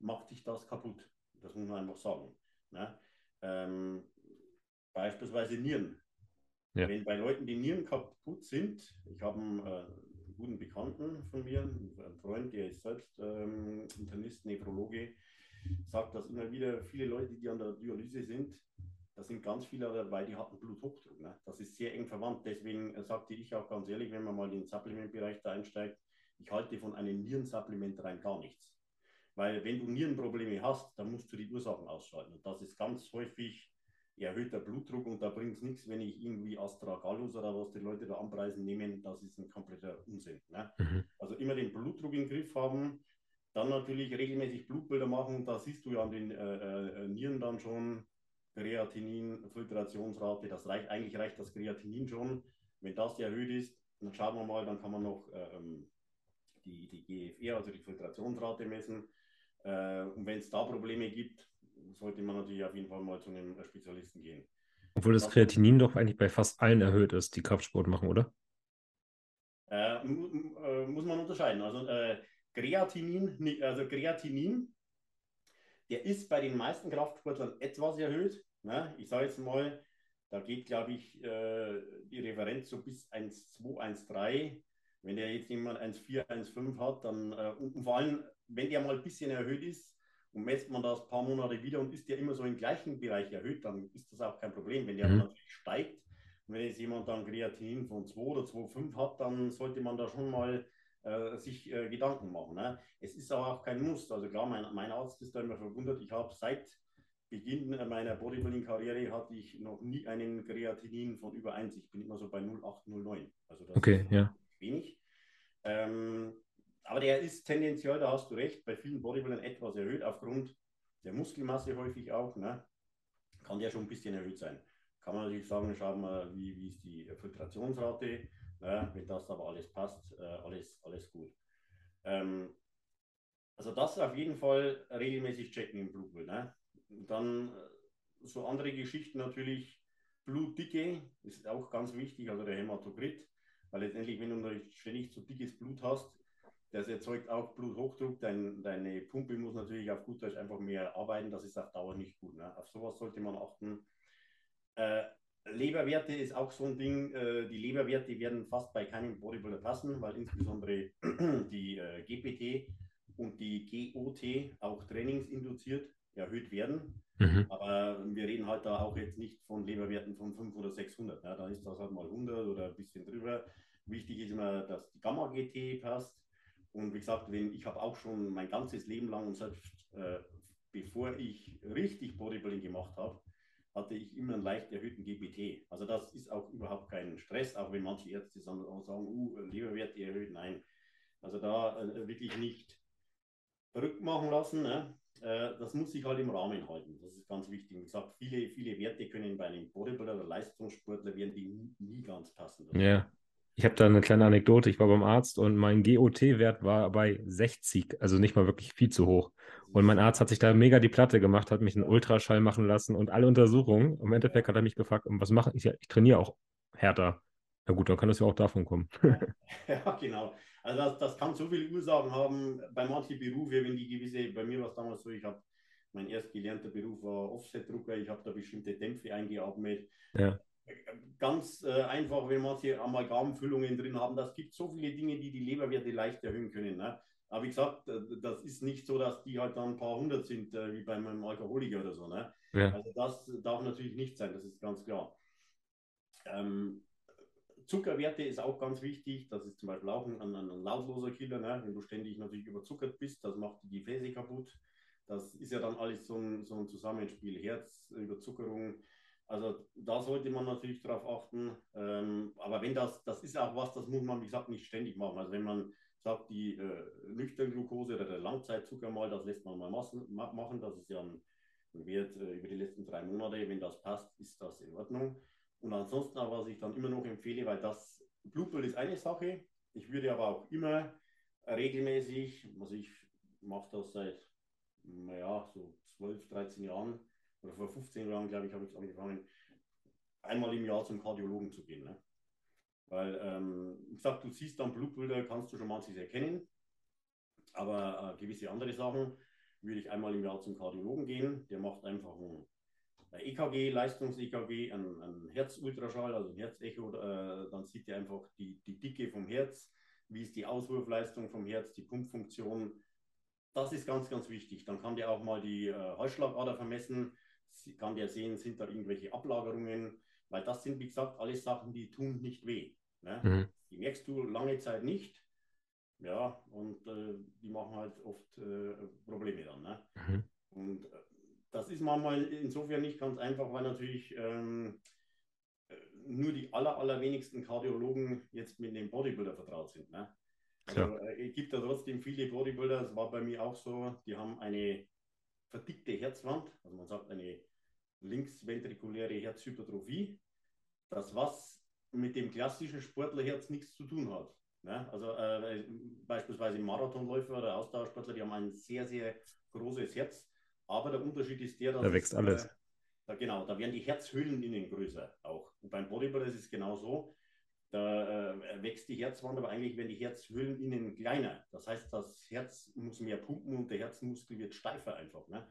macht dich das kaputt. Das muss man einfach sagen. Ne? Ähm, beispielsweise Nieren. Ja. Wenn bei Leuten die Nieren kaputt sind, ich habe einen, äh, guten Bekannten von mir, einen Freund, der ist selbst ähm, Internist, Nephrologe, sagt das immer wieder, viele Leute, die an der Dialyse sind, da sind ganz viele dabei, die hatten Bluthochdruck. Ne? Das ist sehr eng verwandt. Deswegen äh, sagte ich auch ganz ehrlich, wenn man mal in den Supplementbereich da einsteigt, ich halte von einem Nierensupplement rein gar nichts. Weil wenn du Nierenprobleme hast, dann musst du die Ursachen ausschalten. Und das ist ganz häufig erhöhter Blutdruck und da bringt es nichts, wenn ich irgendwie Astragalus oder was die Leute da anpreisen nehmen, das ist ein kompletter Unsinn. Ne? Mhm. Also immer den Blutdruck im Griff haben, dann natürlich regelmäßig Blutbilder machen, da siehst du ja an den äh, äh, Nieren dann schon Kreatinin, Filtrationsrate, das reicht, eigentlich reicht das Kreatinin schon. Wenn das erhöht ist, dann schauen wir mal, dann kann man noch äh, ähm, die, die GFR, also die Filtrationsrate messen. Äh, und wenn es da Probleme gibt, sollte man natürlich auf jeden Fall mal zu einem Spezialisten gehen. Obwohl das Kreatinin doch eigentlich bei fast allen erhöht ist, die Kraftsport machen, oder? Äh, äh, muss man unterscheiden. Also äh, Kreatinin, also Kreatinin, der ist bei den meisten Kraftsportlern etwas erhöht. Ne? Ich sage jetzt mal, da geht, glaube ich, äh, die Referenz so bis 1,2, 1,3. Wenn der jetzt jemand 1,4, 1,5 hat, dann, äh, und vor allem, wenn der mal ein bisschen erhöht ist, und messt man das ein paar Monate wieder und ist der immer so im gleichen Bereich erhöht, dann ist das auch kein Problem. Wenn der mhm. natürlich steigt und wenn jetzt jemand dann Kreatin von 2 oder 2,5 hat, dann sollte man da schon mal äh, sich äh, Gedanken machen. Ne? Es ist aber auch kein Muss. Also klar, mein, mein Arzt ist da immer verwundert. Ich habe seit Beginn meiner Bodybuilding-Karriere hatte ich noch nie einen Kreatinin von über 1. Ich bin immer so bei 0,809. Also das okay, ist ja. Wenig. Ähm, aber der ist tendenziell, da hast du recht, bei vielen Bodybuildern etwas erhöht, aufgrund der Muskelmasse häufig auch. Ne? Kann der schon ein bisschen erhöht sein. Kann man natürlich sagen, schauen wir, wie, wie ist die Filtrationsrate. Ne? Wenn das aber alles passt, äh, alles, alles gut. Ähm, also das auf jeden Fall regelmäßig checken im Blutbild. Ne? dann äh, so andere Geschichten natürlich. Blutdicke ist auch ganz wichtig, also der Hämatokrit. Weil letztendlich, wenn du ständig zu dickes Blut hast, das erzeugt auch Bluthochdruck. Dein, deine Pumpe muss natürlich auf gut Deutsch einfach mehr arbeiten. Das ist auf Dauer nicht gut. Ne? Auf sowas sollte man achten. Äh, Leberwerte ist auch so ein Ding. Äh, die Leberwerte werden fast bei keinem Bodybuilder passen, weil insbesondere die äh, GPT und die GOT auch trainingsinduziert erhöht werden. Mhm. Aber wir reden halt da auch jetzt nicht von Leberwerten von 500 oder 600. Ne? Da ist das halt mal 100 oder ein bisschen drüber. Wichtig ist immer, dass die Gamma-GT passt und wie gesagt, wenn, ich habe auch schon mein ganzes Leben lang und selbst äh, bevor ich richtig Bodybuilding gemacht habe, hatte ich immer einen leicht erhöhten GPT. Also das ist auch überhaupt kein Stress, auch wenn manche Ärzte sagen, uh, Leberwerte erhöht. Nein, also da äh, wirklich nicht rückmachen lassen. Ne? Äh, das muss sich halt im Rahmen halten. Das ist ganz wichtig. Wie gesagt, viele, viele Werte können bei einem Bodybuilder oder Leistungssportler werden die nie, nie ganz passen. Ja. Ich habe da eine kleine Anekdote. Ich war beim Arzt und mein GOT-Wert war bei 60, also nicht mal wirklich viel zu hoch. Und mein Arzt hat sich da mega die Platte gemacht, hat mich einen Ultraschall machen lassen und alle Untersuchungen. Im Endeffekt hat er mich gefragt, was mache ich? Ich trainiere auch härter. Na gut, dann kann das ja auch davon kommen. ja, genau. Also das, das kann so viele Ursachen haben bei manchen Berufen, wenn die gewisse, bei mir war es damals so, ich habe mein erst gelernter Beruf war Offset-Drucker, ich habe da bestimmte Dämpfe eingeatmet. Ja ganz äh, einfach, wenn manche Amalgamfüllungen drin haben. Das gibt so viele Dinge, die die Leberwerte leicht erhöhen können. Ne? Aber wie gesagt, das ist nicht so, dass die halt dann ein paar hundert sind, äh, wie bei einem Alkoholiker oder so. Ne? Ja. Also das darf natürlich nicht sein, das ist ganz klar. Ähm, Zuckerwerte ist auch ganz wichtig. Das ist zum Beispiel auch ein, ein, ein lautloser Killer. Ne? Wenn du ständig natürlich überzuckert bist, das macht die Gefäße kaputt. Das ist ja dann alles so ein, so ein Zusammenspiel. Herzüberzuckerung, Also da sollte man natürlich darauf achten. Ähm, aber wenn das, das ist auch was, das muss man, wie gesagt, nicht ständig machen. Also wenn man sagt, die äh, Nüchtern-Glucose oder der Langzeitzucker mal, das lässt man mal machen. Das ist ja ein Wert äh, über die letzten drei Monate. Wenn das passt, ist das in Ordnung. Und ansonsten aber, was ich dann immer noch empfehle, weil das Blutbild ist eine Sache. Ich würde aber auch immer regelmäßig, also ich mache das seit, naja, so 12, 13 Jahren oder vor 15 Jahren, glaube ich, habe ich angefangen, einmal im Jahr zum Kardiologen zu gehen. Ne? Weil, ähm, wie gesagt, du siehst dann Blutbilder, kannst du schon manches erkennen, aber äh, gewisse andere Sachen würde ich einmal im Jahr zum Kardiologen gehen. Der macht einfach ein, ein EKG, Leistungs-EKG, ein, ein Herzultraschall, also ein Herzecho. Äh, dann sieht er einfach die, die Dicke vom Herz, wie ist die Auswurfleistung vom Herz, die Pumpfunktion. Das ist ganz, ganz wichtig. Dann kann der auch mal die äh, vermessen, kann der sehen, sind da irgendwelche Ablagerungen, weil das sind, wie gesagt, alles Sachen, die tun nicht weh. Ne? Mhm. Die merkst du lange Zeit nicht. Ja, und äh, die machen halt oft äh, Probleme dann. Ne? Mhm. Und äh, das ist manchmal insofern nicht ganz einfach, weil natürlich ähm, äh, nur die aller, allerwenigsten Kardiologen jetzt mit dem Bodybuilder vertraut sind. Ne? Also, äh, es gibt ja trotzdem viele Bodybuilder, das war bei mir auch so, die haben eine verdickte Herzwand, also man sagt eine linksventrikuläre Herzhypertrophie. Das was mit dem klassischen Sportlerherz nichts zu tun hat. Ne? Also äh, beispielsweise Marathonläufer oder Ausdauersportler, die haben ein sehr, sehr großes Herz. Aber der Unterschied ist der, dass. Da wächst es, alles. Äh, da, genau, da werden die Herzhöhlen innen größer auch. Und beim Bodybuilder ist es genau so. Da äh, wächst die Herzwand, aber eigentlich werden die Herzhöhlen innen kleiner. Das heißt, das Herz muss mehr pumpen und der Herzmuskel wird steifer einfach. Ne?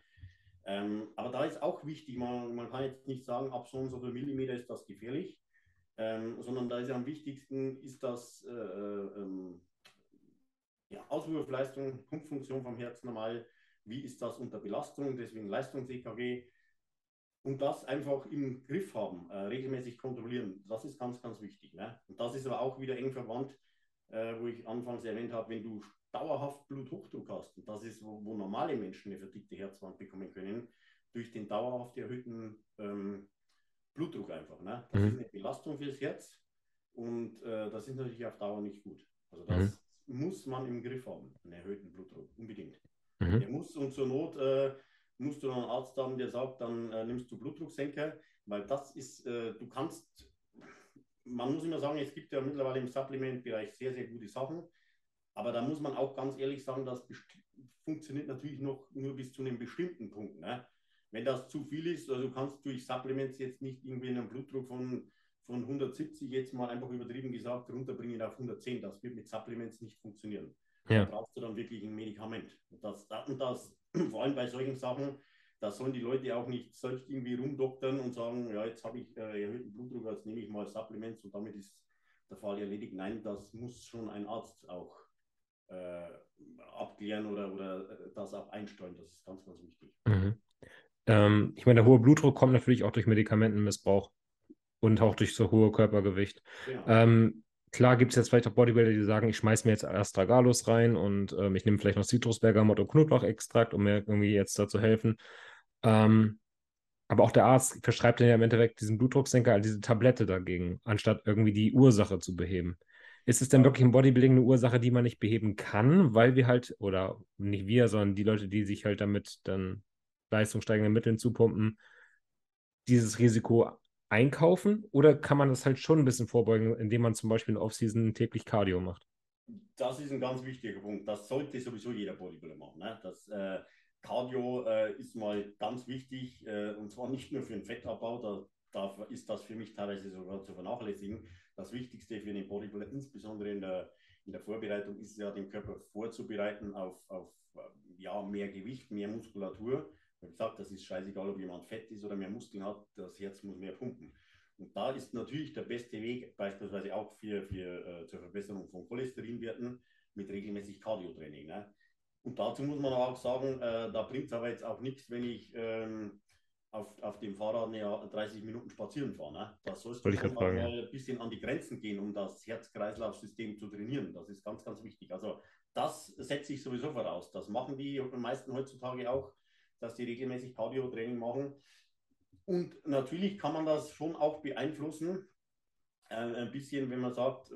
Ähm, aber da ist auch wichtig, man, man kann jetzt nicht sagen, ab so und so viel Millimeter ist das gefährlich, ähm, sondern da ist ja am wichtigsten, ist das äh, ähm, ja, Auswurfleistung, Pumpfunktion vom Herz normal, wie ist das unter Belastung, deswegen Leistungs-EKG und das einfach im Griff haben, äh, regelmäßig kontrollieren, das ist ganz, ganz wichtig. Ne? Und das ist aber auch wieder eng verwandt, äh, wo ich anfangs erwähnt habe, wenn du dauerhaft Bluthochdruck hast, und das ist, wo, wo normale Menschen eine verdickte Herzwand bekommen können, durch den dauerhaft erhöhten ähm, Blutdruck einfach. Ne? Das mhm. ist eine Belastung fürs Herz und äh, das ist natürlich auf Dauer nicht gut. Also das mhm. muss man im Griff haben, einen erhöhten Blutdruck, unbedingt. Mhm. Der muss und zur Not äh, musst du noch einen Arzt haben, der sagt, dann äh, nimmst du Blutdrucksenker, weil das ist, äh, du kannst, man muss immer sagen, es gibt ja mittlerweile im Supplement-Bereich sehr, sehr gute Sachen, aber da muss man auch ganz ehrlich sagen, das funktioniert natürlich noch nur bis zu einem bestimmten Punkt. Ne? Wenn das zu viel ist, also du kannst durch Supplements jetzt nicht irgendwie einen Blutdruck von, von 170 jetzt mal einfach übertrieben gesagt runterbringen auf 110. Das wird mit Supplements nicht funktionieren. Ja. Brauchst du dann wirklich ein Medikament. Und das, und das vor allem bei solchen Sachen, da sollen die Leute auch nicht selbst irgendwie rumdoktern und sagen, ja, jetzt habe ich äh, erhöhten Blutdruck, jetzt nehme ich mal Supplements und damit ist der Fall erledigt. Nein, das muss schon ein Arzt auch äh, abklären oder, oder äh, das auch einsteuern. Das ist ganz, ganz wichtig. Mhm. Ähm, ich meine, der hohe Blutdruck kommt natürlich auch durch Medikamentenmissbrauch und auch durch so hohe Körpergewicht. Genau. Ähm, klar gibt es jetzt vielleicht auch Bodybuilder, die sagen, ich schmeiße mir jetzt Astragalus rein und ähm, ich nehme vielleicht noch Citrusbergamot und Knoblauchextrakt, um mir irgendwie jetzt da zu helfen. Ähm, aber auch der Arzt verschreibt dann ja im Endeffekt diesen Blutdrucksenker, also diese Tablette dagegen, anstatt irgendwie die Ursache zu beheben. Ist es denn wirklich im Bodybuilding eine Ursache, die man nicht beheben kann, weil wir halt, oder nicht wir, sondern die Leute, die sich halt damit dann leistungssteigende Mitteln zupumpen, dieses Risiko einkaufen? Oder kann man das halt schon ein bisschen vorbeugen, indem man zum Beispiel in Offseason täglich Cardio macht? Das ist ein ganz wichtiger Punkt. Das sollte sowieso jeder Bodybuilder machen. Ne? Das äh, Cardio äh, ist mal ganz wichtig äh, und zwar nicht nur für den Fettabbau, da, da ist das für mich teilweise sogar zu vernachlässigen. Das Wichtigste für den Bodybuilder, insbesondere in der, in der Vorbereitung, ist ja, den Körper vorzubereiten auf, auf äh, ja, mehr Gewicht, mehr Muskulatur wie gesagt, das ist scheißegal, ob jemand fett ist oder mehr Muskeln hat, das Herz muss mehr pumpen. Und da ist natürlich der beste Weg, beispielsweise auch für, für, äh, zur Verbesserung von Cholesterinwerten, mit regelmäßig Cardio-Training. Ne? Und dazu muss man auch sagen, äh, da bringt es aber jetzt auch nichts, wenn ich ähm, auf, auf dem Fahrrad ja, 30 Minuten spazieren fahre. Ne? Da sollst du schon mal ein bisschen an die Grenzen gehen, um das Herz-Kreislauf-System zu trainieren. Das ist ganz, ganz wichtig. Also das setze ich sowieso voraus. Das machen die meisten heutzutage auch dass die regelmäßig Cardio-Training machen. Und natürlich kann man das schon auch beeinflussen, äh, ein bisschen, wenn man sagt,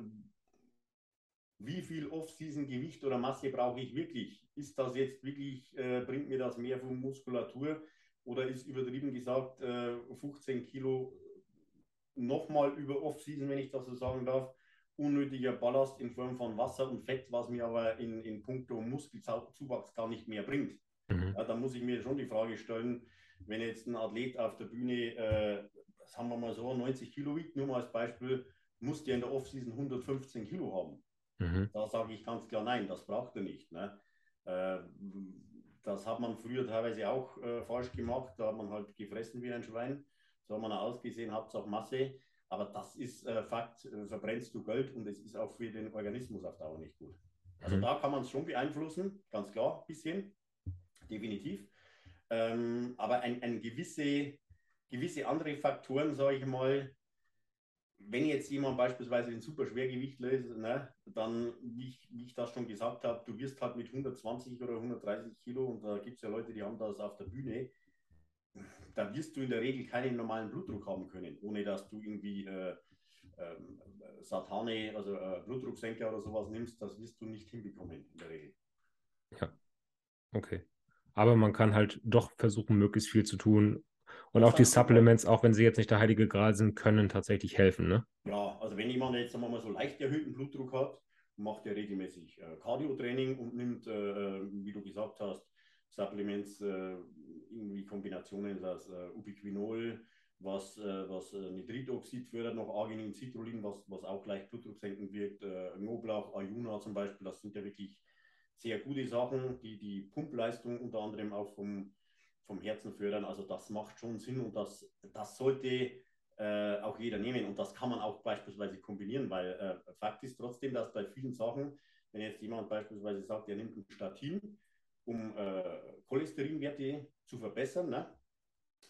wie viel Off-Season-Gewicht oder Masse brauche ich wirklich? Ist das jetzt wirklich, äh, bringt mir das mehr von Muskulatur oder ist übertrieben gesagt äh, 15 Kilo nochmal über Off-Season, wenn ich das so sagen darf, unnötiger Ballast in Form von Wasser und Fett, was mir aber in, in puncto Muskelzuwachs gar nicht mehr bringt. Mhm. Ja, da muss ich mir schon die Frage stellen, wenn jetzt ein Athlet auf der Bühne, äh, sagen wir mal so, 90 Kilo wiegt, nur mal als Beispiel, muss der in der Off-Season 115 Kilo haben. Mhm. Da sage ich ganz klar, nein, das braucht er nicht. Ne? Äh, das hat man früher teilweise auch äh, falsch gemacht. Da hat man halt gefressen wie ein Schwein. So hat man ausgesehen, Hauptsache Masse. Aber das ist äh, Fakt, äh, verbrennst du Geld und es ist auch für den Organismus auf Dauer nicht gut. Also mhm. da kann man es schon beeinflussen, ganz klar, ein bisschen, definitiv. Ähm, aber ein, ein gewisse, gewisse andere Faktoren, sage ich mal, wenn jetzt jemand beispielsweise ein super Schwergewichtler ist, ne, dann, wie ich, wie ich das schon gesagt habe, du wirst halt mit 120 oder 130 Kilo, und da gibt es ja Leute, die haben das auf der Bühne, da wirst du in der Regel keinen normalen Blutdruck haben können, ohne dass du irgendwie äh, äh, Satane, also äh, Blutdrucksenker oder sowas nimmst, das wirst du nicht hinbekommen in der Regel. Ja, okay. Aber man kann halt doch versuchen, möglichst viel zu tun, und auch die Supplements, auch wenn sie jetzt nicht der heilige Gral sind, können tatsächlich helfen, ne? Ja, also wenn jemand jetzt sagen wir mal so leicht erhöhten Blutdruck hat, macht er regelmäßig äh, Cardio-Training und nimmt, äh, wie du gesagt hast, Supplements, äh, irgendwie Kombinationen aus äh, Ubiquinol, was, äh, was äh, Nitritoxid fördert, noch Arginin, Citrullin, was, was auch gleich Blutdruck senken wirkt, äh, Knoblauch, Ayuna zum Beispiel, das sind ja wirklich sehr gute Sachen, die die Pumpleistung unter anderem auch vom vom Herzen fördern. Also das macht schon Sinn und das, das sollte äh, auch jeder nehmen. Und das kann man auch beispielsweise kombinieren, weil äh, Fakt ist trotzdem, dass bei vielen Sachen, wenn jetzt jemand beispielsweise sagt, er nimmt ein Statin, um äh, Cholesterinwerte zu verbessern, ne?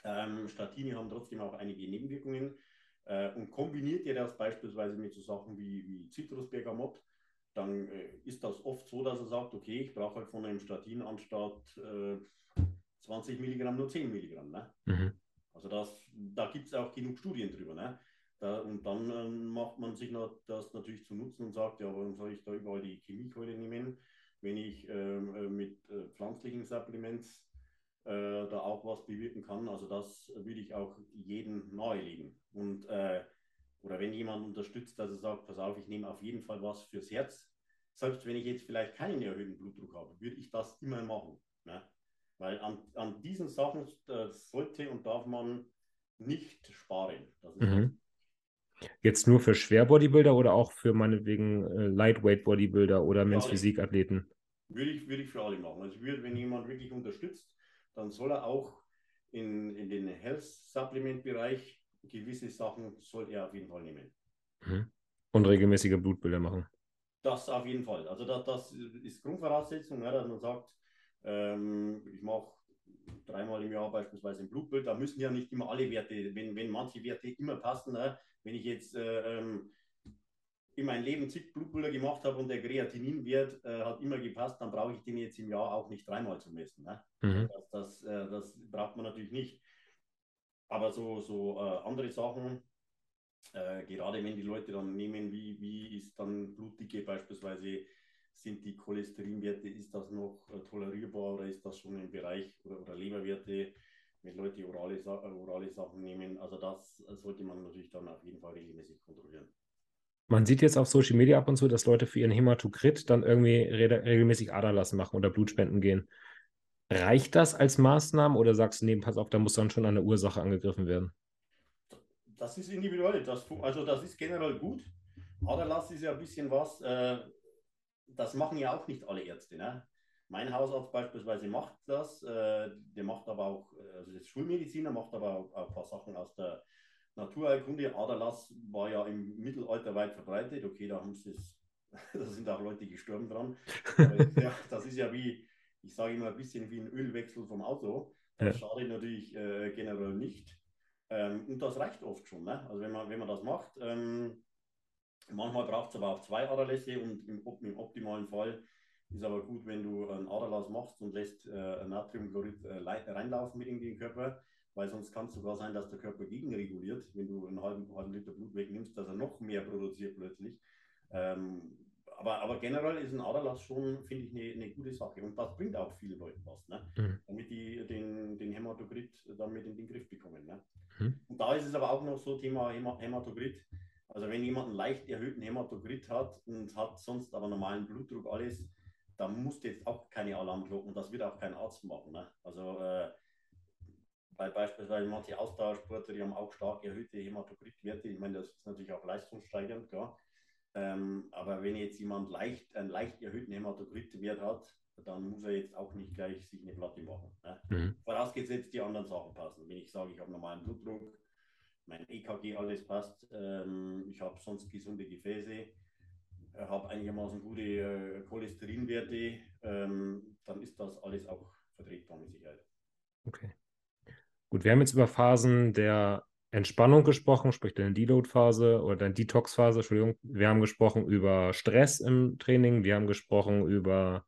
ähm, Statine haben trotzdem auch einige Nebenwirkungen äh, und kombiniert ihr das beispielsweise mit so Sachen wie, wie Zitrusbergamott, dann äh, ist das oft so, dass er sagt, okay, ich brauche halt von einem Statin anstatt äh, 20 Milligramm nur 10 Milligramm. Ne? Mhm. Also das, da gibt es auch genug Studien drüber. Ne? Da, und dann äh, macht man sich noch das natürlich zu nutzen und sagt, ja, warum soll ich da überall die Chemiekeule nehmen, wenn ich ähm, äh, mit äh, pflanzlichen Supplements da auch was bewirken kann. Also das würde ich auch jedem nahelegen. Und äh, oder wenn jemand unterstützt, dass er sagt, pass auf, ich nehme auf jeden Fall was fürs Herz, selbst wenn ich jetzt vielleicht keinen erhöhten Blutdruck habe, würde ich das immer machen. Ne? Weil an, an diesen Sachen äh, sollte und darf man nicht sparen. Mhm. Jetzt nur für Schwerbodybuilder oder auch für meinetwegen äh, Lightweight Bodybuilder oder Men's Physikathleten? Würde ich, würde ich für alle machen. Also würde, wenn jemand wirklich unterstützt, dann soll er auch in, in den Health Supplement Bereich gewisse Sachen soll er auf jeden Fall nehmen. Mhm. Und regelmäßige Blutbilder machen. Das auf jeden Fall. Also das, das ist Grundvoraussetzung, ja, dass man sagt, ähm, ich mache dreimal im Jahr beispielsweise ein Blutbild. Da müssen ja nicht immer alle Werte, wenn, wenn manche Werte immer passen. Ne? Wenn ich jetzt äh, ähm, in meinem Leben zig Blutbilder gemacht habe und der Kreatininwert äh, hat immer gepasst, dann brauche ich den jetzt im Jahr auch nicht dreimal zu messen. Ne? Mhm. Das, das, äh, das, braucht man natürlich nicht. Aber so, so äh, andere Sachen, äh, gerade wenn die Leute dann nehmen, wie, wie ist dann Blutdicke beispielsweise sind die Cholesterinwerte, ist das noch äh, tolerierbar oder ist das schon im Bereich oder, oder Leberwerte, wenn Leute orale, äh, orale Sachen nehmen? Also das sollte man natürlich dann auf jeden Fall regelmäßig kontrollieren. Man sieht jetzt auf Social Media ab und zu, dass Leute für ihren Hämatokrit dann irgendwie re regelmäßig Aderlassen machen oder Blutspenden gehen. Reicht das als Maßnahme oder sagst du, nee, pass auf, da muss dann schon an der Ursache angegriffen werden? Das ist individuell. Das, also das ist generell gut. Aderlass ist ja ein bisschen was, äh, das machen ja auch nicht alle Ärzte. Ne? Mein Hausarzt beispielsweise macht das, äh, der macht aber auch, also ist Schulmediziner, macht aber auch, auch, ein paar Sachen aus der Naturheilkunde. Aderlass war ja im Mittelalter weit verbreitet. Okay, da haben sie es, da sind auch Leute gestorben dran. Aber, ja, das ist ja wie, ich sage immer ein bisschen wie ein Ölwechsel vom Auto. Das ja. schadet natürlich äh, generell nicht. Ähm, und das reicht oft schon. Ne? Also wenn man, wenn man das macht, ähm, Manchmal braucht es aber auch zwei Aderlässe und im, im, optimalen Fall ist aber gut, wenn du einen Aderlass machst und lässt äh, Natriumchlorid äh, reinlaufen mit in den Körper. weil sonst kann es sogar sein, dass der Körper gegenreguliert, wenn du einen halben, halben Liter Blut wegnimmst, dass er noch mehr produziert plötzlich. Ähm, aber, aber generell ist ein Aderlass schon, finde ich, eine, eine gute Sache. Und das bringt auch vielen Leuten was, ne? Mhm. damit die den, den Hämatokrit damit in den Griff bekommen. Ne? Mhm. Und da ist es aber auch noch so Thema Hämatokrit. Also wenn jemand einen leicht erhöhten Hämatokrit hat und hat sonst aber normalen Blutdruck, alles, dann muss jetzt auch keine Alarmglocken, das wird auch kein Arzt machen. Ne? Also äh, bei beispielsweise manche Ausdauersportler, die haben auch stark erhöhte Hämatokritwerte. Ich meine, das ist natürlich auch leistungssteigernd, klar. Ähm, aber wenn jetzt jemand leicht, einen leicht erhöhten Hämatokritwert hat, dann muss er jetzt auch nicht gleich sich eine Platte machen. Ne? Mhm. Vorausgesetzt, die anderen Sachen passen. Wenn ich sage, ich habe normalen Blutdruck, mein EKG, alles passt, ähm, ich habe sonst gesunde Gefäße, äh, habe einigermaßen gute äh, Cholesterinwerte, ähm, dann ist das alles auch vertretbar mit Sicherheit. Okay. Gut, wir haben jetzt über Phasen der Entspannung gesprochen, sprich deine Deload-Phase oder deine Detox-Phase, Entschuldigung. Wir haben gesprochen über Stress im Training, wir haben gesprochen über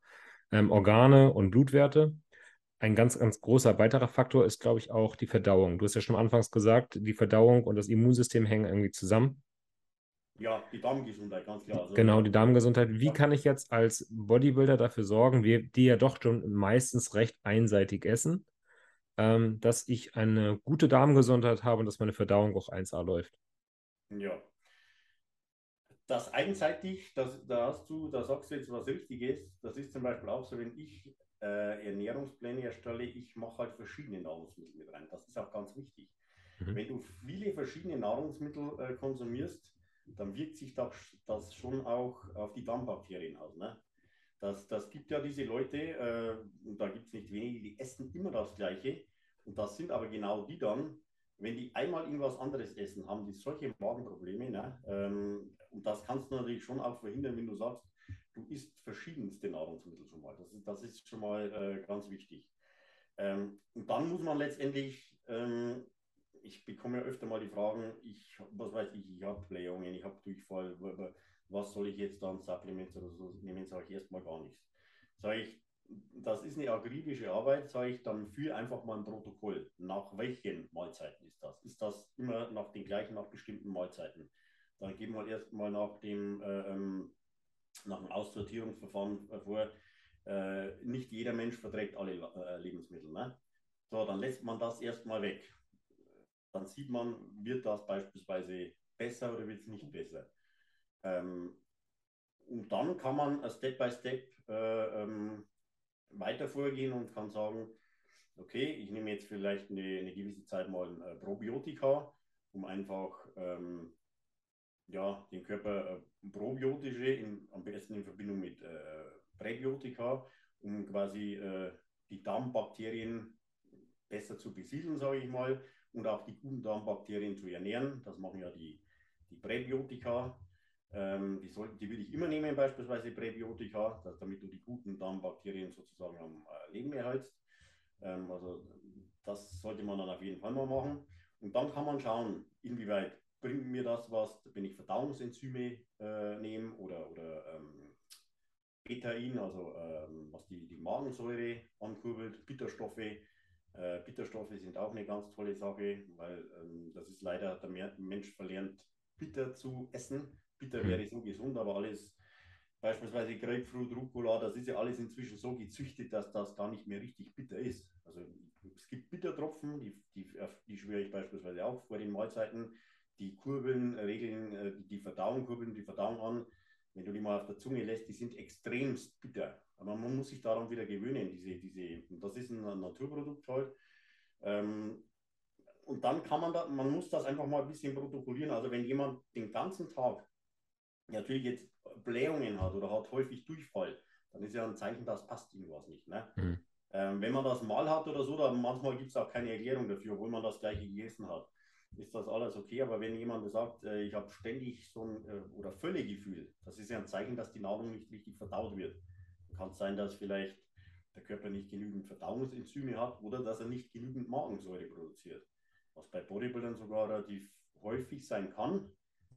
ähm, Organe und Blutwerte. Ein ganz, ganz großer weiterer Faktor ist, glaube ich, auch die Verdauung. Du hast ja schon anfangs gesagt, die Verdauung und das Immunsystem hängen irgendwie zusammen. Ja, die Darmgesundheit, ganz klar. Also, genau, die Darmgesundheit. Wie kann ich jetzt als Bodybuilder dafür sorgen, wir, die ja doch schon meistens recht einseitig essen, ähm, dass ich eine gute Darmgesundheit habe und dass meine Verdauung auch 1A läuft. Ja. Das einseitig, das, da hast du, da sagst du jetzt was Richtiges. Das ist zum Beispiel auch so, wenn ich äh, Ernährungspläne erstelle, ich mache halt verschiedene Nahrungsmittel mit rein. Das ist auch ganz wichtig. Mhm. Wenn du viele verschiedene Nahrungsmittel äh, konsumierst, dann wirkt sich das, das schon auch auf die Darmbakterien aus. Ne? Das, das gibt ja diese Leute, äh, und da gibt es nicht wenige, die essen immer das Gleiche. Und das sind aber genau die dann, wenn die einmal irgendwas anderes essen, haben die solche Magenprobleme. Ne? Ähm, und das kannst du natürlich schon auch verhindern, wenn du sagst, du isst verschiedenste Nahrungsmittel schon mal. Das ist, das ist schon mal äh, ganz wichtig. Ähm, und dann muss man letztendlich, ähm, ich bekomme ja öfter mal die Fragen, ich, was weiß ich, ich habe Blähungen, ich habe Durchfall, was soll ich jetzt dann Supplements oder so nehmen, sage ich erstmal gar nichts. Sage ich, das ist eine akribische Arbeit, sage ich, dann führe einfach mal ein Protokoll. Nach welchen Mahlzeiten ist das? Ist das immer nach den gleichen, nach bestimmten Mahlzeiten? Dann gehen wir erstmal nach dem, äh, ähm, nach dem Aussortierungsverfahren vor. Äh, nicht jeder Mensch verträgt alle äh, Lebensmittel. Ne? So, dann lässt man das erstmal weg. Dann sieht man, wird das beispielsweise besser oder wird es nicht besser. Ähm, und dann kann man Step by Step äh, ähm, weiter vorgehen und kann sagen, okay, ich nehme jetzt vielleicht eine, eine gewisse Zeit mal ein äh, Probiotika, um einfach ähm, ja, den Körper äh, probiotische, in, am besten in Verbindung mit äh, Präbiotika, um quasi äh, die Darmbakterien besser zu besiedeln, sage ich mal, und auch die guten Darmbakterien zu ernähren. Das machen ja die, die Präbiotika. Ähm, die, soll, die würde ich immer nehmen, beispielsweise Präbiotika, dass, damit du die guten Darmbakterien sozusagen am äh, Leben erhältst. Ähm, also das sollte man dann auf jeden Fall mal machen. Und dann kann man schauen, inwieweit bringt mir das was, wenn ich Verdauungsenzyme äh, nehme oder, oder ähm, Betain, also ähm, was die, die Magensäure ankurbelt, Bitterstoffe. Äh, Bitterstoffe sind auch eine ganz tolle Sache, weil ähm, das ist leider, der Mensch verlernt, bitter zu essen. Bitter wäre so gesund, aber alles, beispielsweise Grapefruit, Rucola, das ist ja alles inzwischen so gezüchtet, dass das gar nicht mehr richtig bitter ist. Also es gibt Bittertropfen, die, die, die schwöre ich beispielsweise auch vor den Mahlzeiten. Die kurbeln, regeln äh, die Verdauung, kurbeln die Verdauung an. Wenn du die mal auf der Zunge lässt, die sind extremst bitter. Aber man muss sich daran wieder gewöhnen. Diese, diese, das ist ein Naturprodukt halt. Ähm, und dann kann man da, man muss das einfach mal ein bisschen protokollieren. Also wenn jemand den ganzen Tag natürlich jetzt Blähungen hat oder hat häufig Durchfall, dann ist ja ein Zeichen, dass passt irgendwas nicht. Ne? Mhm. Ähm, wenn man das mal hat oder so, dann manchmal gibt es auch keine Erklärung dafür, obwohl man das gleiche gegessen hat. Ist das alles okay? Aber wenn jemand sagt, äh, ich habe ständig so ein äh, oder Völlegefühl, das ist ja ein Zeichen, dass die Nahrung nicht richtig verdaut wird. Kann es sein, dass vielleicht der Körper nicht genügend Verdauungsenzyme hat oder dass er nicht genügend Magensäure produziert. Was bei Bodybuildern sogar relativ häufig sein kann,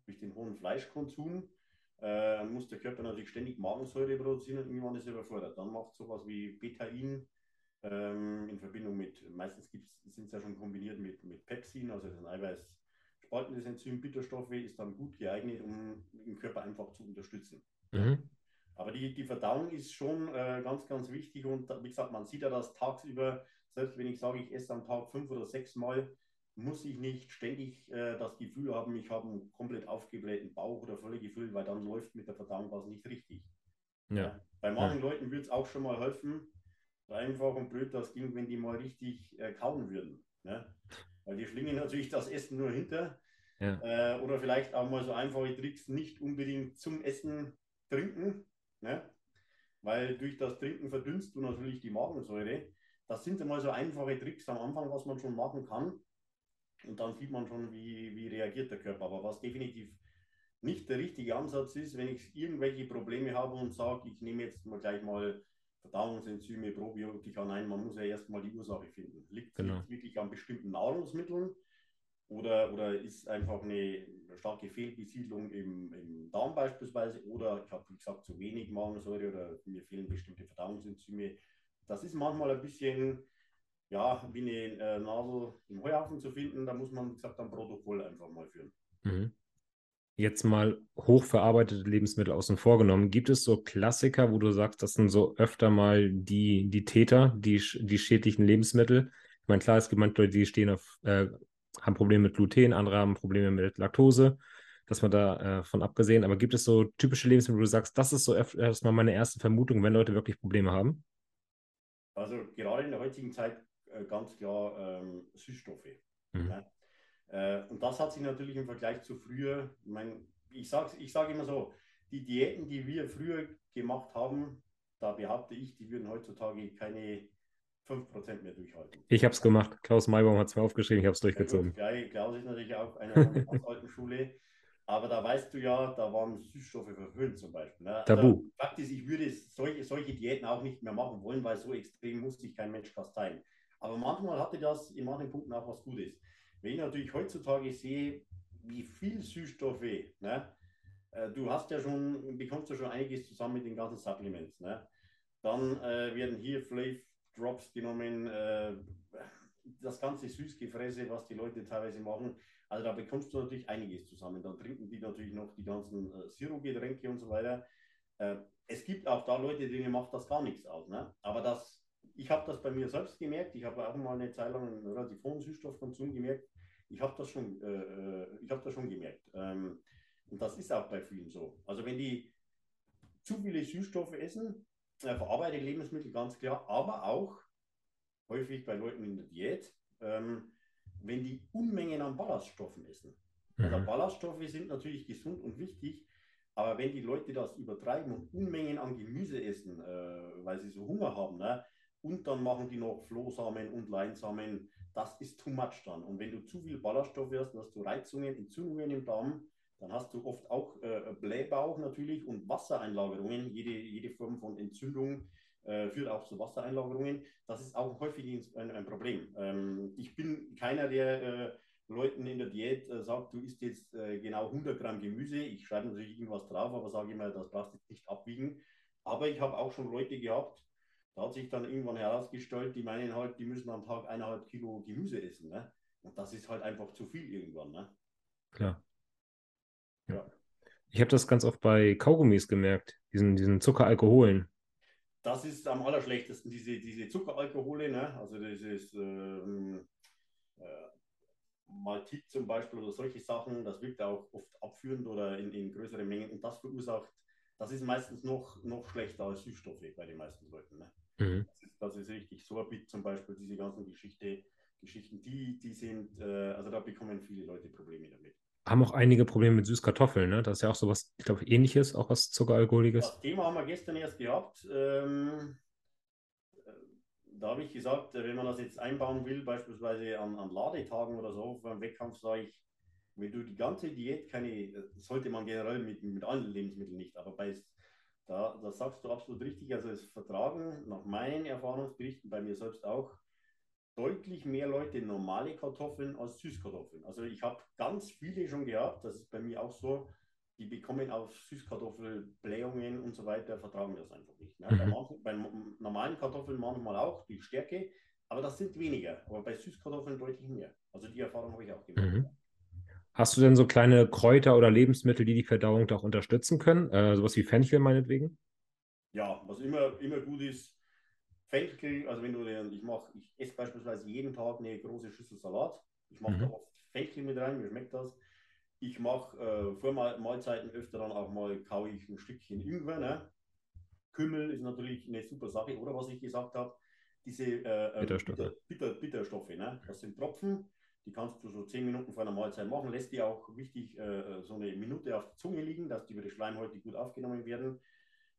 durch den hohen Fleischkonsum äh, muss der Körper natürlich ständig Magensäure produzieren und irgendwann ist er überfordert. Dann macht sowas wie Betain ähm, in Verbindung mit, meistens sind es ja schon kombiniert mit, mit Pepsin, also ein Eiweiß spaltendes Enzym Bitterstoffe ist dann gut geeignet, um den Körper einfach zu unterstützen. Mhm. Aber die, die Verdauung ist schon äh, ganz, ganz wichtig und wie gesagt, man sieht ja das tagsüber, selbst wenn ich sage, ich esse am Tag fünf oder sechs Mal, muss ich nicht ständig äh, das Gefühl haben, ich habe einen komplett aufgeblähten Bauch oder völlig gefüllt, weil dann läuft mit der Verdauung was nicht richtig. Ja. ja. Bei manchen ja. Leuten würde es auch schon mal helfen, so einfach und blöd das ging, wenn die mal richtig äh, kauen würden. Ne? Weil die schlingen natürlich das Essen nur hinter. Ja. Äh, oder vielleicht auch mal so einfache Tricks, nicht unbedingt zum Essen trinken. Ne? Weil durch das Trinken verdünnst du natürlich die Magensäure. Das sind einmal so einfache Tricks am Anfang, was man schon machen kann. Und dann sieht man schon, wie, wie reagiert der Körper. Aber was definitiv nicht der richtige Ansatz ist, wenn ich irgendwelche Probleme habe und sage, ich nehme jetzt mal gleich mal Verdauungsenzyme, Probiotika, nein, man muss ja erstmal die Ursache finden. Liegt es genau. wirklich an bestimmten Nahrungsmitteln oder, oder ist einfach eine starke Fehlbesiedlung im, im Darm beispielsweise oder ich habe, wie gesagt, zu wenig Magensäure oder mir fehlen bestimmte Verdauungsenzyme. Das ist manchmal ein bisschen ja, wie eine äh, Nadel im Heuhaufen zu finden. Da muss man, wie gesagt, ein Protokoll einfach mal führen. Mhm jetzt mal hochverarbeitete Lebensmittel außen vor genommen, gibt es so Klassiker, wo du sagst, das sind so öfter mal die, die Täter, die, die schädlichen Lebensmittel? Ich meine, klar, es gibt manche Leute, die stehen auf, äh, haben Probleme mit Gluten, andere haben Probleme mit Laktose, dass man da äh, von abgesehen, aber gibt es so typische Lebensmittel, wo du sagst, das ist so erstmal meine erste Vermutung, wenn Leute wirklich Probleme haben? Also gerade in der heutigen Zeit ganz klar ähm, Süßstoffe. Mhm. Ja. Äh, und das hat sich natürlich im Vergleich zu früher, ich, mein, ich sage ich sag immer so, die Diäten, die wir früher gemacht haben, da behaupte ich, die würden heutzutage keine 5% mehr durchhalten. Ich habe es gemacht. Klaus Maybaum hat es mir aufgeschrieben, ich habe es durchgezogen. Ja, Klaus ist natürlich auch einer von der alten Schule. Aber da weißt du ja, da waren Süßstoffe verhöhnt zum Beispiel. Ne? Also, Tabu. Fakt ist, ich würde solche, solche Diäten auch nicht mehr machen wollen, weil so extrem muss sich kein Mensch kasteien. Aber manchmal hatte das in manchen Punkten auch was Gutes. Wenn ich natürlich heutzutage sehe, wie viel Süßstoffe, ne, äh, du hast ja schon, bekommst ja schon einiges zusammen mit den ganzen Supplements, ne? Dann äh, werden hier Flav Drops genommen, äh, das ganze Süßgefräse, was die Leute teilweise machen. Also da bekommst du natürlich einiges zusammen. Dann trinken die natürlich noch die ganzen äh, Sirup-Getränke und so weiter. Äh, es gibt auch da Leute, denen macht das gar nichts aus. Ne? Aber das ich habe das bei mir selbst gemerkt. Ich habe auch mal eine Zeit lang einen relativ hohen Süßstoffkonsum gemerkt. Ich habe das schon, äh, äh ich habe das schon gemerkt. Ähm, und das ist auch bei vielen so. Also wenn die zu viele Süßstoffe essen, äh, verarbeitete Lebensmittel ganz klar, aber auch häufig bei Leuten in der Diät, ähm, wenn die Unmengen an Ballaststoffen essen. Also mhm. Also Ballaststoffe sind natürlich gesund und wichtig, aber wenn die Leute das übertreiben und Unmengen an Gemüse essen, äh, weil sie so Hunger haben, ne, und dann machen die noch Flohsamen und Leinsamen. Das ist too much dann. Und wenn du zu viel Ballaststoff hast, hast du Reizungen, Entzündungen im Darm, dann hast du oft auch äh, Blähbauch natürlich und Wassereinlagerungen. Jede, jede Form von Entzündung äh, führt auch zu Wassereinlagerungen. Das ist auch häufig ein, ein Problem. Ähm, ich bin keiner, der äh, Leuten in der Diät äh, sagt, du isst jetzt äh, genau 100 Gramm Gemüse. Ich schreibe natürlich irgendwas drauf, aber sage immer, das brauchst du nicht abwiegen. Aber ich habe auch schon Leute gehabt, da hat sich dann irgendwann herausgestellt, die meinen halt, die müssen am Tag eineinhalb Kilo Gemüse essen. Ne? Und das ist halt einfach zu viel irgendwann. Ne? Klar. Ja. Ich habe das ganz oft bei Kaugummis gemerkt, diesen, diesen Zuckeralkoholen. Das ist am allerschlechtesten, diese, diese Zuckeralkohole, ne? also dieses ähm, äh, Maltit zum Beispiel oder solche Sachen, das wirkt auch oft abführend oder in, in größeren Mengen und das verursacht das ist meistens noch, noch schlechter als Süßstoffe bei den meisten Leuten. Ne? Mhm. Das, ist, das, ist, richtig. Sorbit zum Beispiel, diese ganzen Geschichte, Geschichten, die, die sind, äh, also da bekommen viele Leute Probleme damit. Haben auch einige Probleme mit Süßkartoffeln, ne? Das ist ja auch sowas, ich glaube, ähnliches, auch was Zuckeralkoholiges. Das Thema haben wir gestern erst gehabt. Ähm, äh, da habe ich gesagt, äh, wenn man das jetzt einbauen will, beispielsweise an, an Ladetagen oder so, beim Wettkampf, sage ich, wenn du die ganze Diät keine, sollte man generell mit, mit allen Lebensmitteln nicht, aber bei, da, das sagst du absolut richtig. Also es vertragen nach meinen Erfahrungsberichten, bei mir selbst auch, deutlich mehr Leute normale Kartoffeln als Süßkartoffeln. Also ich habe ganz viele schon gehabt, das ist bei mir auch so, die bekommen auf Süßkartoffel Blähungen und so weiter, vertragen das einfach nicht. Ne? Mhm. Bei, manchen, bei normalen Kartoffeln manchmal auch die Stärke, aber das sind weniger. Aber bei Süßkartoffeln deutlich mehr. Also die Erfahrung habe ich auch gemacht. Mhm. Hast du denn so kleine Kräuter oder Lebensmittel, die die Verdauung da auch unterstützen können? Äh, sowas wie Fenchel meinetwegen? Ja, was immer, immer gut ist, Fenchel, also wenn du den, ich mache, ich esse beispielsweise jeden Tag eine große Schüssel Salat. Ich mache Mhm. da oft Fenchel mit rein, mir schmeckt das. Ich mache äh, vor Mahl- Mahlzeiten öfter dann auch mal kaue ich ein Stückchen Ingwer. Ne? Kümmel ist natürlich eine super Sache. Oder was ich gesagt habe, diese äh, ähm, Bitterstoffe. Bitter, Bitter, Bitterstoffe. Ne? Das sind Tropfen, die kannst du so 10 Minuten vor einer Mahlzeit machen. Lässt die auch wichtig äh, so eine Minute auf der Zunge liegen, dass die über die Schleimhäute gut aufgenommen werden.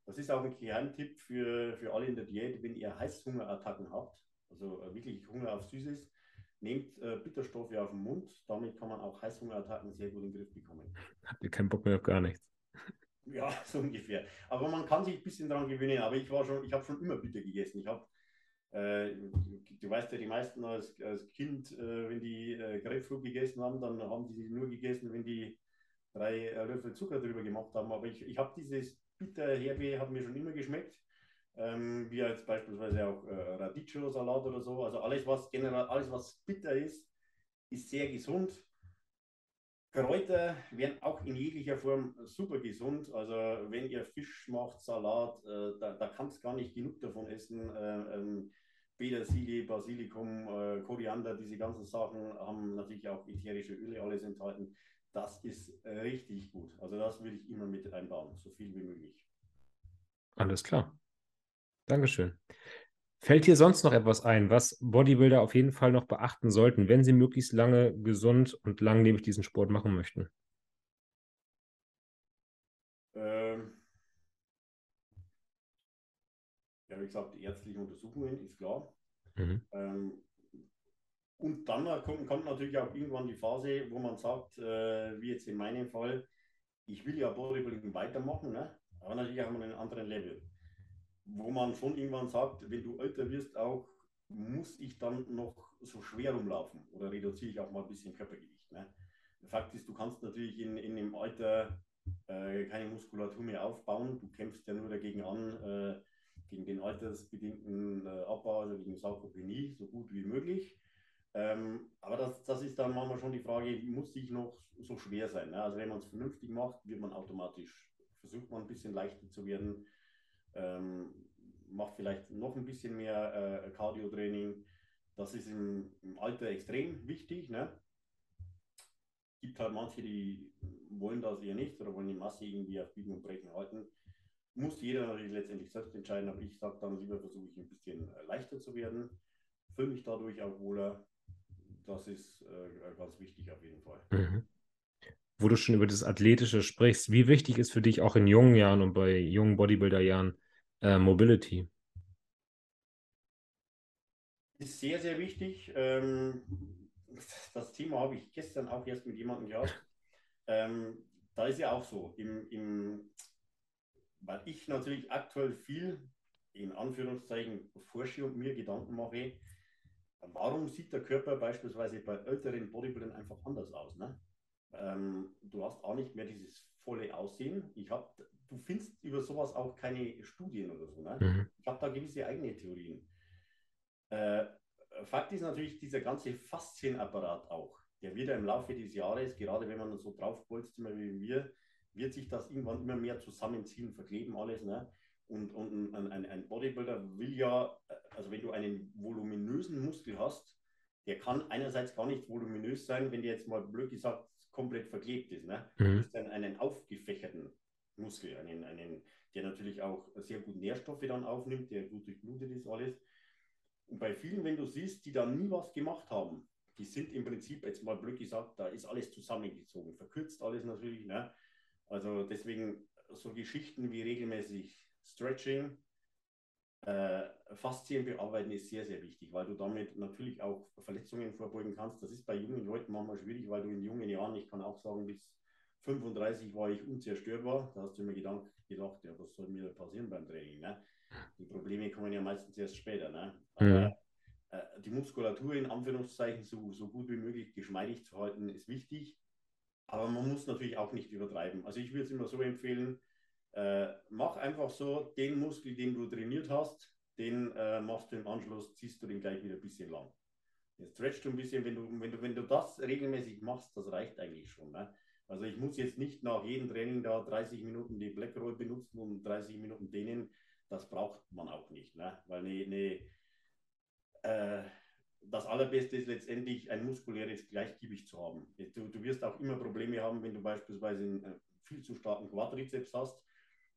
Das ist auch ein Geheimtipp für, für alle in der Diät, wenn ihr Heißhungerattacken habt, also äh, wirklich Hunger auf Süßes, nehmt äh, Bitterstoffe auf den Mund. Damit kann man auch Heißhungerattacken sehr gut in den Griff bekommen. Habt ihr keinen Bock mehr auf gar nichts? Ja, so ungefähr. Aber man kann sich ein bisschen daran gewöhnen. Aber ich war schon, ich habe schon immer bitter gegessen. Ich habe, äh, du weißt ja, die meisten als, als Kind, äh, wenn die äh, Grapefruit gegessen haben, dann haben die sie nur gegessen, wenn die drei äh, Löffel Zucker drüber gemacht haben. Aber ich, ich habe dieses bitter herbe, hat mir schon immer geschmeckt. Ähm, wie jetzt beispielsweise auch äh, Radicchio-Salat oder so. Also alles, was generell, alles, was bitter ist, ist sehr gesund. Kräuter werden auch in jeglicher Form super gesund. Also wenn ihr Fisch macht, Salat, äh, da, da kannst gar nicht genug davon essen. Äh, ähm, Petersilie, Basilikum, äh, Koriander, diese ganzen Sachen haben natürlich auch ätherische Öle alles enthalten. Das ist richtig gut. Also das würde ich immer mit einbauen, so viel wie möglich. Alles klar. Dankeschön. Fällt dir sonst noch etwas ein, was Bodybuilder auf jeden Fall noch beachten sollten, wenn sie möglichst lange gesund und langlebig diesen Sport machen möchten? Ähm, ja, wie gesagt, die ärztlichen Untersuchungen ist klar. Mhm. Ähm, und dann kommt, kommt natürlich auch irgendwann die Phase, wo man sagt, äh, wie jetzt in meinem Fall, ich will ja Bodybuilding weitermachen, ne? aber natürlich auch mal einen anderen Level. Wo man schon irgendwann sagt, wenn du älter wirst, auch muss ich dann noch so schwer rumlaufen oder reduziere ich auch mal ein bisschen Körpergewicht. Ne? Fakt ist, du kannst natürlich in, in dem Alter äh, keine Muskulatur mehr aufbauen. Du kämpfst ja nur dagegen an, äh, gegen den altersbedingten äh, Abbau, also gegen Sarkopenie, so gut wie möglich. Ähm, aber das, das ist dann manchmal schon die Frage, muss ich noch so schwer sein? Ne? Also wenn man es vernünftig macht, wird man automatisch, versucht man ein bisschen leichter zu werden, ähm, macht vielleicht noch ein bisschen mehr äh, Cardio-Training. Das ist im, im, Alter extrem wichtig. Ne? Gibt halt manche, die wollen das eher nicht oder wollen die Masse irgendwie auf Biegen und Brechen halten. Muss jeder natürlich letztendlich selbst entscheiden, aber ich sage dann lieber, versuche ich ein bisschen leichter zu werden, fühle mich dadurch auch wohler. Das ist äh, ganz wichtig auf jeden Fall. Mhm. Wo du schon über das Athletische sprichst, wie wichtig ist für dich auch in jungen Jahren und bei jungen Bodybuilder-Jahren äh, Mobility? Ist sehr, sehr wichtig. Ähm, das Thema habe ich gestern auch erst mit jemandem gehabt. Ähm, da ist ja auch so, im, im, weil ich natürlich aktuell viel in Anführungszeichen forsche und mir Gedanken mache, warum sieht der Körper beispielsweise bei älteren Bodybuildern einfach anders aus? Ne? Ähm, du hast auch nicht mehr dieses volle Aussehen. Ich hab, du findest über sowas auch keine Studien oder so. Ne? Mhm. Ich habe da gewisse eigene Theorien. Äh, Fakt ist natürlich dieser ganze Faszienapparat auch. Der wird ja im Laufe des Jahres, gerade wenn man so draufbolzt immer wie wir, wird sich das irgendwann immer mehr zusammenziehen, verkleben alles. Ne? Und, und ein, ein, Bodybuilder will ja, also wenn du einen voluminösen Muskel hast, der kann einerseits gar nicht voluminös sein, wenn der jetzt mal blöd gesagt komplett verklebt ist. Ne? Mhm. Du hast dann einen aufgefächerten Muskel, einen, einen, der natürlich auch sehr gut Nährstoffe dann aufnimmt, der gut durchblutet ist, alles. Und bei vielen, wenn du siehst, die da nie was gemacht haben, die sind im Prinzip, jetzt mal blöd gesagt, da ist alles zusammengezogen, verkürzt alles natürlich. Ne? Also deswegen so Geschichten wie regelmäßig Stretching, äh, Faszien bearbeiten ist sehr, sehr wichtig, weil du damit natürlich auch Verletzungen vorbeugen kannst. Das ist bei jungen Leuten manchmal schwierig, weil du in jungen Jahren, ich kann auch sagen, bis 35 war ich unzerstörbar. Da hast du mir gedacht, gedacht ja, was soll mir passieren beim Training? Ne? Die Probleme kommen ja meistens erst später. Ne? Aber äh, die Muskulatur in Anführungszeichen so, so gut wie möglich geschmeidig zu halten, ist wichtig. Aber man muss natürlich auch nicht übertreiben. Also ich würde es immer so empfehlen, äh, mach einfach so den Muskel, den du trainiert hast, den äh, machst du im Anschluss, ziehst du den gleich wieder ein bisschen lang. Jetzt stretchst du ein bisschen, wenn du, wenn du, wenn du das regelmäßig machst, das reicht eigentlich schon. Ne? Also ich muss jetzt nicht nach jedem Training da 30 Minuten die Black Roll benutzen und 30 Minuten dehnen. Das braucht man auch nicht. Ne? Weil eine, eine äh, das Allerbeste ist letztendlich ein muskuläres Gleichgewicht zu haben. Du, du wirst auch immer Probleme haben, wenn du beispielsweise einen äh, viel zu starken Quadrizeps hast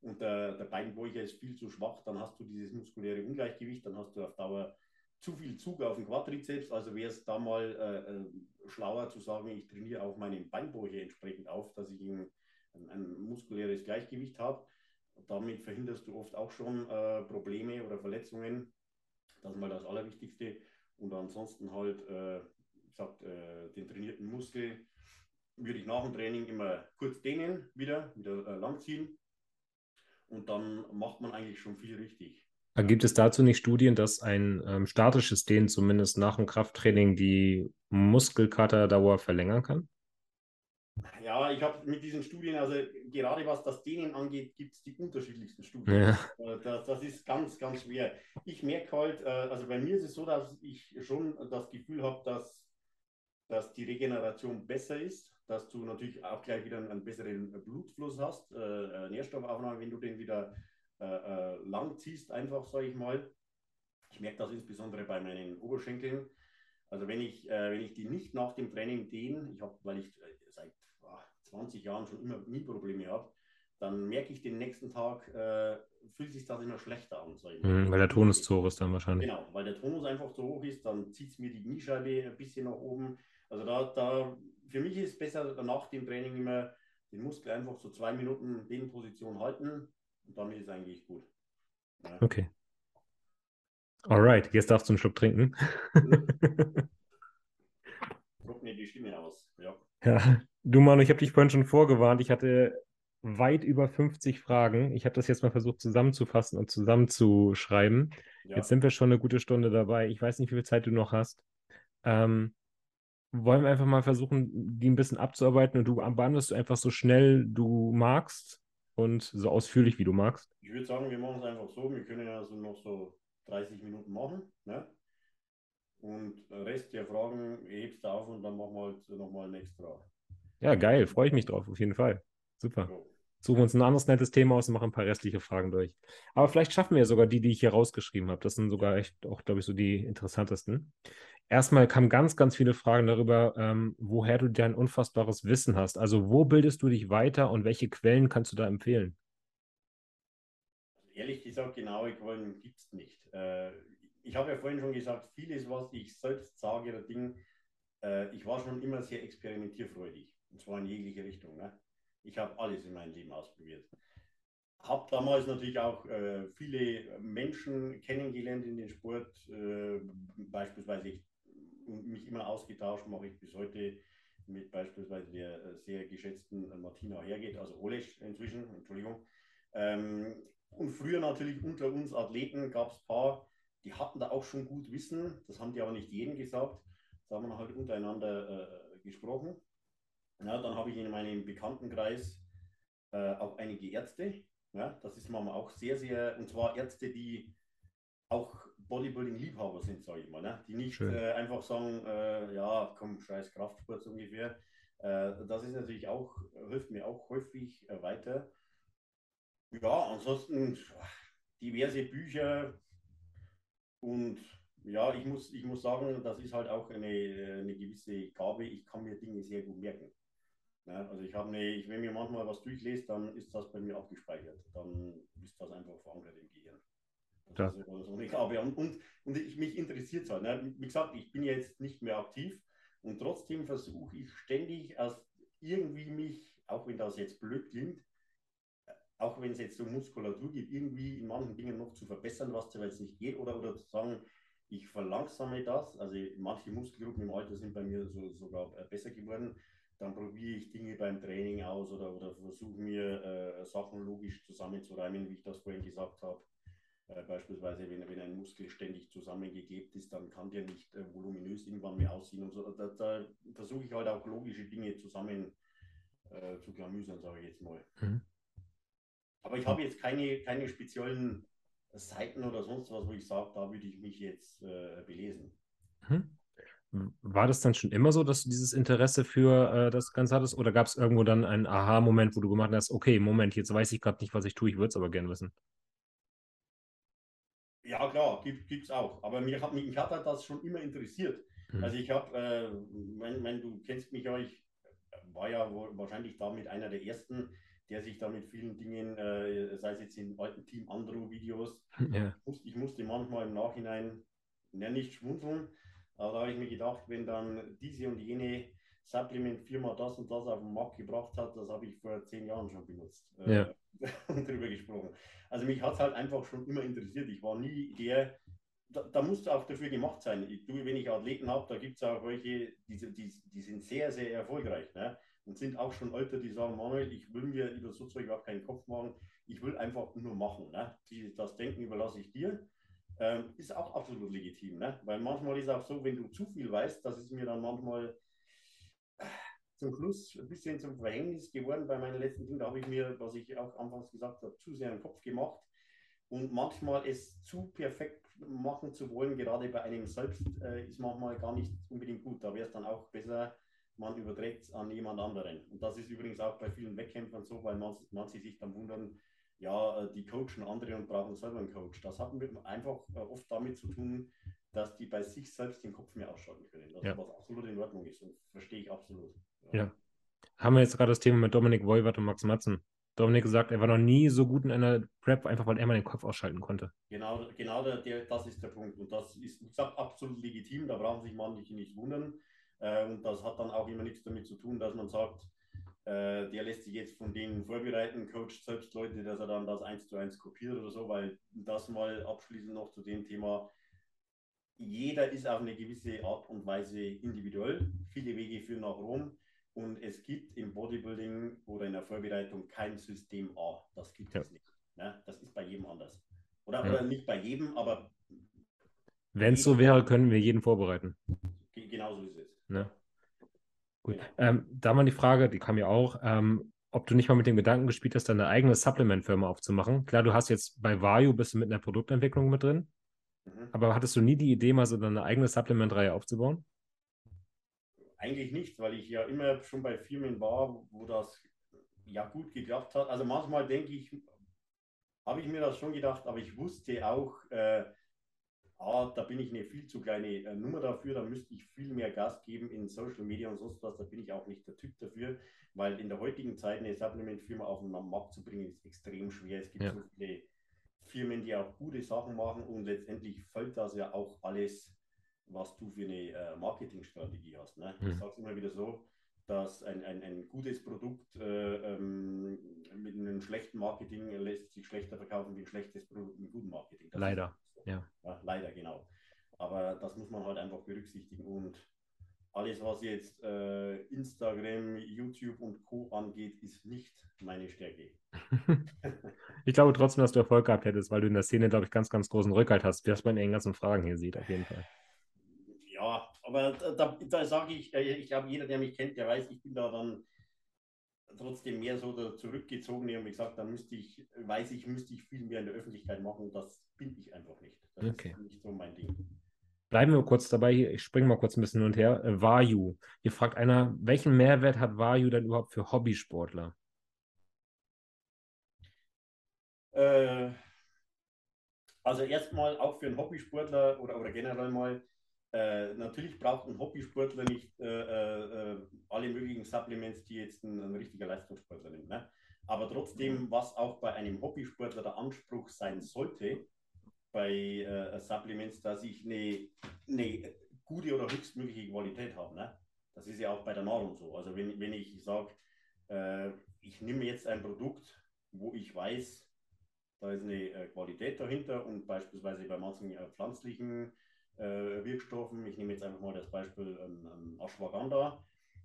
und der, der Beinbeuger ist viel zu schwach, dann hast du dieses muskuläre Ungleichgewicht, dann hast du auf Dauer zu viel Zug auf den Quadrizeps. Also wäre es da mal äh, äh, schlauer zu sagen, ich trainiere auch meinen Beinbeuger entsprechend auf, dass ich ein, ein, muskuläres Gleichgewicht habe. Damit verhinderst du oft auch schon äh, Probleme oder Verletzungen. Das ist mal das Allerwichtigste. Und ansonsten halt, äh, gesagt, äh, den trainierten Muskel würde ich nach dem Training immer kurz dehnen, wieder, wieder äh, langziehen. Und dann macht man eigentlich schon viel richtig. Gibt es dazu nicht Studien, dass ein ähm, statisches Dehnen zumindest nach dem Krafttraining die Muskelkaterdauer verlängern kann? Ja, ich habe mit diesen Studien, also gerade was das Dehnen angeht, gibt es die unterschiedlichsten Studien. Ja. Äh, das, das, ist ganz, ganz schwer. Ich merke halt, äh, also bei mir ist es so, dass ich schon das Gefühl habe, dass, dass die Regeneration besser ist, dass du natürlich auch gleich wieder einen besseren Blutfluss hast, äh, Nährstoffaufnahme, wenn du den wieder lang ziehst, einfach, sage ich mal. Ich merke das insbesondere bei meinen Oberschenkeln. Also wenn ich, wenn ich die nicht nach dem Training dehne, ich habe, weil ich 20 Jahren schon immer nie Probleme habe, dann merke ich den nächsten Tag, äh, fühlt sich das immer schlechter an. Mhm, weil der Tonus zu hoch ist dann wahrscheinlich. Genau, weil der Tonus einfach zu hoch ist, dann zieht es mir die Kniescheibe ein bisschen nach oben. Also da, da für mich ist es besser nach dem Training immer den Muskel einfach so zwei Minuten in Position halten und damit ist eigentlich gut. Ja. Okay. Alright, jetzt darfst du einen Schluck trinken. Trockne die Stimme aus. Ja. ja. Du Manu, ich habe dich vorhin schon vorgewarnt. Ich hatte weit über 50 Fragen. Ich habe das jetzt mal versucht zusammenzufassen und zusammenzuschreiben. Ja. Jetzt sind wir schon eine gute Stunde dabei. Ich weiß nicht, wie viel Zeit du noch hast. Ähm, wollen wir einfach mal versuchen, die ein bisschen abzuarbeiten und du beantwortest du einfach so schnell du magst und so ausführlich wie du magst? Ich würde sagen, wir machen es einfach so. Wir können ja so noch so 30 Minuten machen. Ne? Und Rest der Fragen hebst du auf und dann machen wir halt nochmal ein extra. Ja, geil, freue ich mich drauf, auf jeden Fall. Super. Suchen wir uns ein anderes nettes Thema aus und machen ein paar restliche Fragen durch. Aber vielleicht schaffen wir sogar die, die ich hier rausgeschrieben habe. Das sind sogar echt auch, glaube ich, so die interessantesten. Erstmal kamen ganz, ganz viele Fragen darüber, ähm, woher du dein unfassbares Wissen hast. Also, wo bildest du dich weiter und welche Quellen kannst du da empfehlen? Ehrlich gesagt, genaue Quellen gibt es nicht. Äh, ich habe ja vorhin schon gesagt, vieles, was ich selbst sage oder Ding, äh, ich war schon immer sehr experimentierfreudig. Und zwar in jegliche Richtung. Ne? Ich habe alles in meinem Leben ausprobiert. Habe damals natürlich auch äh, viele Menschen kennengelernt in den Sport. Äh, beispielsweise ich, mich immer ausgetauscht, mache ich bis heute mit beispielsweise der äh, sehr geschätzten Martina Hergeht, also Olesch inzwischen, Entschuldigung. Ähm, und früher natürlich unter uns Athleten gab es ein paar, die hatten da auch schon gut Wissen. Das haben die aber nicht jedem gesagt. Da haben wir halt untereinander äh, gesprochen. Ja, dann habe ich in meinem Bekanntenkreis äh, auch einige Ärzte. Ja, das ist manchmal auch sehr, sehr, und zwar Ärzte, die auch Bodybuilding-Liebhaber sind, sage ich mal. Ne? Die nicht äh, einfach sagen, äh, ja, komm, scheiß Kraftsport so ungefähr. Äh, das ist natürlich auch, hilft mir auch häufig äh, weiter. Ja, ansonsten diverse Bücher und ja, ich muss, ich muss sagen, das ist halt auch eine, eine gewisse Gabe. Ich kann mir Dinge sehr gut merken. Ja, also ich habe eine, ich, wenn mir manchmal was durchlese, dann ist das bei mir abgespeichert. Dann ist das einfach verankert im Gehirn. Das ja. ist so eine Gabe. Und, und, und ich, mich interessiert es halt. Ne? Wie gesagt, ich bin jetzt nicht mehr aktiv und trotzdem versuche ich ständig aus irgendwie mich, auch wenn das jetzt blöd klingt, auch wenn es jetzt um Muskulatur geht, irgendwie in manchen Dingen noch zu verbessern, was es nicht geht, oder, oder zu sagen, ich verlangsame das. Also manche Muskelgruppen im Alter sind bei mir so, sogar besser geworden dann probiere ich Dinge beim Training aus oder, oder versuche mir äh, Sachen logisch zusammenzureimen, wie ich das vorhin gesagt habe. Äh, beispielsweise, wenn, wenn ein Muskel ständig zusammengeklebt ist, dann kann der nicht äh, voluminös irgendwann mehr aussehen und so. Da, da versuche ich halt auch logische Dinge zusammen äh, zu klamüsern, sage ich jetzt mal. Mhm. Aber ich habe jetzt keine, keine speziellen Seiten oder sonst was, wo ich sage, da würde ich mich jetzt äh, belesen. Mhm. War das dann schon immer so, dass du dieses Interesse für äh, das Ganze hattest? Oder gab es irgendwo dann einen Aha-Moment, wo du gemacht hast, okay, Moment, jetzt weiß ich gerade nicht, was ich tue, ich würde es aber gerne wissen? Ja, klar, gibt es auch. Aber mich hat, mich hat das schon immer interessiert. Mhm. Also ich habe, äh, wenn, wenn, du kennst mich ja, ich war ja wahrscheinlich damit einer der ersten, der sich da mit vielen Dingen, äh, sei es jetzt in alten Team Andro-Videos, ja. ich musste manchmal im Nachhinein ja, nicht schmunzeln, aber da habe ich mir gedacht, wenn dann diese und jene Supplement-Firma das und das auf den Markt gebracht hat, das habe ich vor zehn Jahren schon benutzt äh, ja. und darüber gesprochen. Also mich hat es halt einfach schon immer interessiert. Ich war nie der, da, da musst du auch dafür gemacht sein. Ich, du, wenn ich Athleten habe, da gibt es auch welche, die, die, die sind sehr, sehr erfolgreich. Ne? Und sind auch schon älter, die sagen, Manuel, ich will mir über so Zeug überhaupt keinen Kopf machen. Ich will einfach nur machen. Ne? Das Denken überlasse ich dir. Ähm, ist auch absolut legitim, ne? weil manchmal ist es auch so, wenn du zu viel weißt, das ist mir dann manchmal äh, zum Schluss ein bisschen zum Verhängnis geworden bei meinen letzten Dingen. Habe ich mir, was ich auch anfangs gesagt habe, zu sehr einen Kopf gemacht und manchmal es zu perfekt machen zu wollen, gerade bei einem selbst, äh, ist manchmal gar nicht unbedingt gut. Da wäre es dann auch besser, man überträgt es an jemand anderen. Und das ist übrigens auch bei vielen Wettkämpfern so, weil man, manche sich dann wundern, ja, äh, die coachen andere und brauchen selber einen Coach. Das hat einfach äh, oft damit zu tun, dass die bei sich selbst den Kopf mehr ausschalten können. Das ja. was absolut in Ordnung ist und verstehe ich absolut. Ja. ja. Haben wir jetzt gerade das Thema mit Dominik Wolwert und Max Matzen. Dominik gesagt, er war noch nie so gut in einer Prep, einfach weil er mal den Kopf ausschalten konnte. Genau, genau der, der, das ist der Punkt. Und das ist, sage, absolut legitim, da brauchen sich manche nicht wundern. Äh, und das hat dann auch immer nichts damit zu tun, dass man sagt, äh, der lässt sich jetzt von denen vorbereiten, coacht selbst Leute, dass er dann das eins zu eins kopiert oder so, weil das mal abschließend noch zu dem Thema, jeder ist auf eine gewisse Art und Weise individuell. Viele Wege führen nach Rom und es gibt im Bodybuilding oder in der Vorbereitung kein System A. Das gibt ja. es nicht. Ne? Das ist bei jedem anders. Oder, ja. oder nicht bei jedem, aber. Wenn es so wäre, können wir jeden vorbereiten. Genauso ist es. Ne? Gut. Ähm, da mal die Frage, die kam ja auch, ähm, ob du nicht mal mit dem Gedanken gespielt hast, deine eigene Supplement-Firma aufzumachen. Klar, du hast jetzt bei Vayu bist du mit einer Produktentwicklung mit drin, mhm. aber hattest du nie die Idee, mal so deine eigene Supplement-Reihe aufzubauen? Eigentlich nicht, weil ich ja immer schon bei Firmen war, wo das ja gut geklappt hat. Also manchmal denke ich, habe ich mir das schon gedacht, aber ich wusste auch, äh, ah, da bin ich eine viel zu kleine äh, Nummer dafür, da müsste ich viel mehr Gas geben in Social Media und sonst was, da bin ich auch nicht der Typ dafür, weil in der heutigen Zeit eine Supplement-Firma auf den Markt zu bringen, ist extrem schwer. Es gibt ja. so viele Firmen, die auch gute Sachen machen und letztendlich fällt das ja auch alles, was du für eine äh, Marketingstrategie hast. Ne? Ich sage es immer wieder so, dass ein, ein, ein gutes Produkt äh, ähm, mit einem schlechten Marketing lässt sich schlechter verkaufen wie ein schlechtes Produkt mit gutem Marketing. Das Leider. Ja. ja. Leider, genau. Aber das muss man halt einfach berücksichtigen. Und alles, was jetzt äh, Instagram, YouTube und Co. angeht, ist nicht meine Stärke. ich glaube trotzdem, dass du Erfolg gehabt hättest, weil du in der Szene, glaube ich, ganz, ganz großen Rückhalt hast, das man in den ganzen Fragen hier sieht, auf jeden Fall. Ja, aber da, da sage ich, äh, ich glaube, jeder, der mich kennt, der weiß, ich bin da dann trotzdem mehr so der Zurückgezogene und gesagt, dann müsste ich, weiß ich, müsste ich viel mehr in der Öffentlichkeit machen. Das bin ich einfach nicht. Das okay. ist nicht so mein Ding. Bleiben wir kurz dabei, ich springe mal kurz ein bisschen hin und her. Äh, Vayu. Hier fragt einer, welchen Mehrwert hat Vayu denn überhaupt für Hobbysportler? Äh, also erstmal auch für einen Hobbysportler oder, oder generell mal, äh, natürlich braucht ein Hobbysportler nicht äh, äh, äh alle möglichen Supplements, die jetzt ein, ein richtiger Leistungssportler nimmt. Ne? Aber trotzdem, was auch bei einem Hobbysportler der Anspruch sein sollte, bei äh, Supplements, dass ich eine, eine gute oder höchstmögliche Qualität habe. Ne? Das ist ja auch bei der Nahrung so. Also wenn, wenn ich sage, ich nehme jetzt ein Produkt, wo ich weiß, da ist eine Qualität dahinter und beispielsweise bei manchen pflanzlichen Wirkstoffen, ich nehme jetzt einfach mal das Beispiel ähm, ähm, Ashwagandha,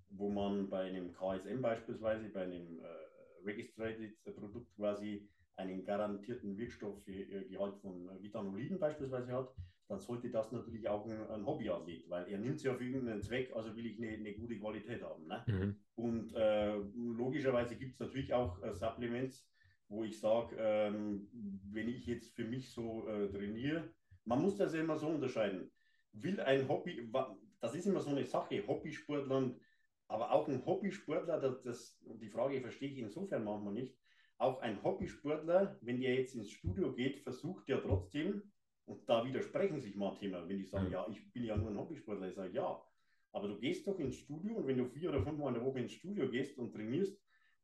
wo man bei einem KSM beispielsweise, bei einem äh, Registrated Produkt quasi einen garantierten Wirkstoffgehalt von Vitanoliden beispielsweise hat, dann sollte das natürlich auch ein, ein Hobbyathlet, weil er nimmt es ja für irgendeinen Zweck, also will ich eine, eine gute Qualität haben. Ne? Mhm. Und äh, logischerweise gibt es natürlich auch äh, Supplements, wo ich sage, ähm, wenn ich jetzt für mich so äh, trainiere, man muss das ja immer so unterscheiden. Will ein Hobby, das ist immer so eine Sache, Hobbysportler, aber auch ein Hobbysportler, das, das, die Frage verstehe ich insofern manchmal nicht, auch ein Hobbysportler, wenn der jetzt ins Studio geht, versucht ja trotzdem, und da widersprechen sich manchmal, wenn die sagen, ja, ich bin ja nur ein Hobbysportler, ich sage, ja, aber du gehst doch ins Studio und wenn du vier oder fünf Mal in der Woche ins Studio gehst und trainierst,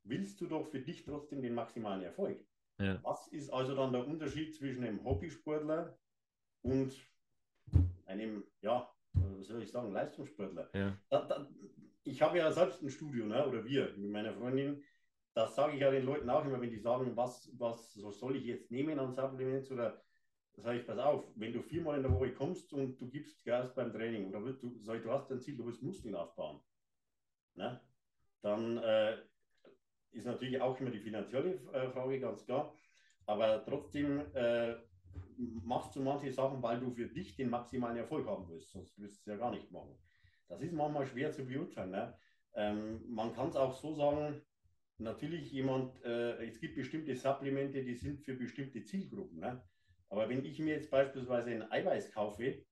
willst du doch für dich trotzdem den maximalen Erfolg. Ja. Was ist also dann der Unterschied zwischen einem Hobbysportler und einem, ja, was soll ich sagen, Leistungssportler? Ja. Da, da, ich habe ja selbst ein Studio, ne, oder wir mit meiner Freundin. Das sage ich ja den Leuten auch immer, wenn die sagen, was, was soll ich jetzt nehmen an Supplements oder sage ich, pass auf, wenn du viermal in der Woche kommst und du gibst Gas beim Training oder du, sag ich, du hast ein Ziel, du willst Muskeln aufbauen, ne? dann äh, ist natürlich auch immer die finanzielle äh, Frage ganz klar. Aber trotzdem äh, machst du manche Sachen, weil du für dich den maximalen Erfolg haben willst. Sonst wirst du es ja gar nicht machen. Das ist manchmal schwer zu beurteilen. Ne? Ähm, man kann es auch so sagen, natürlich jemand, äh, es gibt bestimmte Supplemente, die sind für bestimmte Zielgruppen. Ne? Aber wenn ich mir jetzt beispielsweise ein Eiweiß kaufe,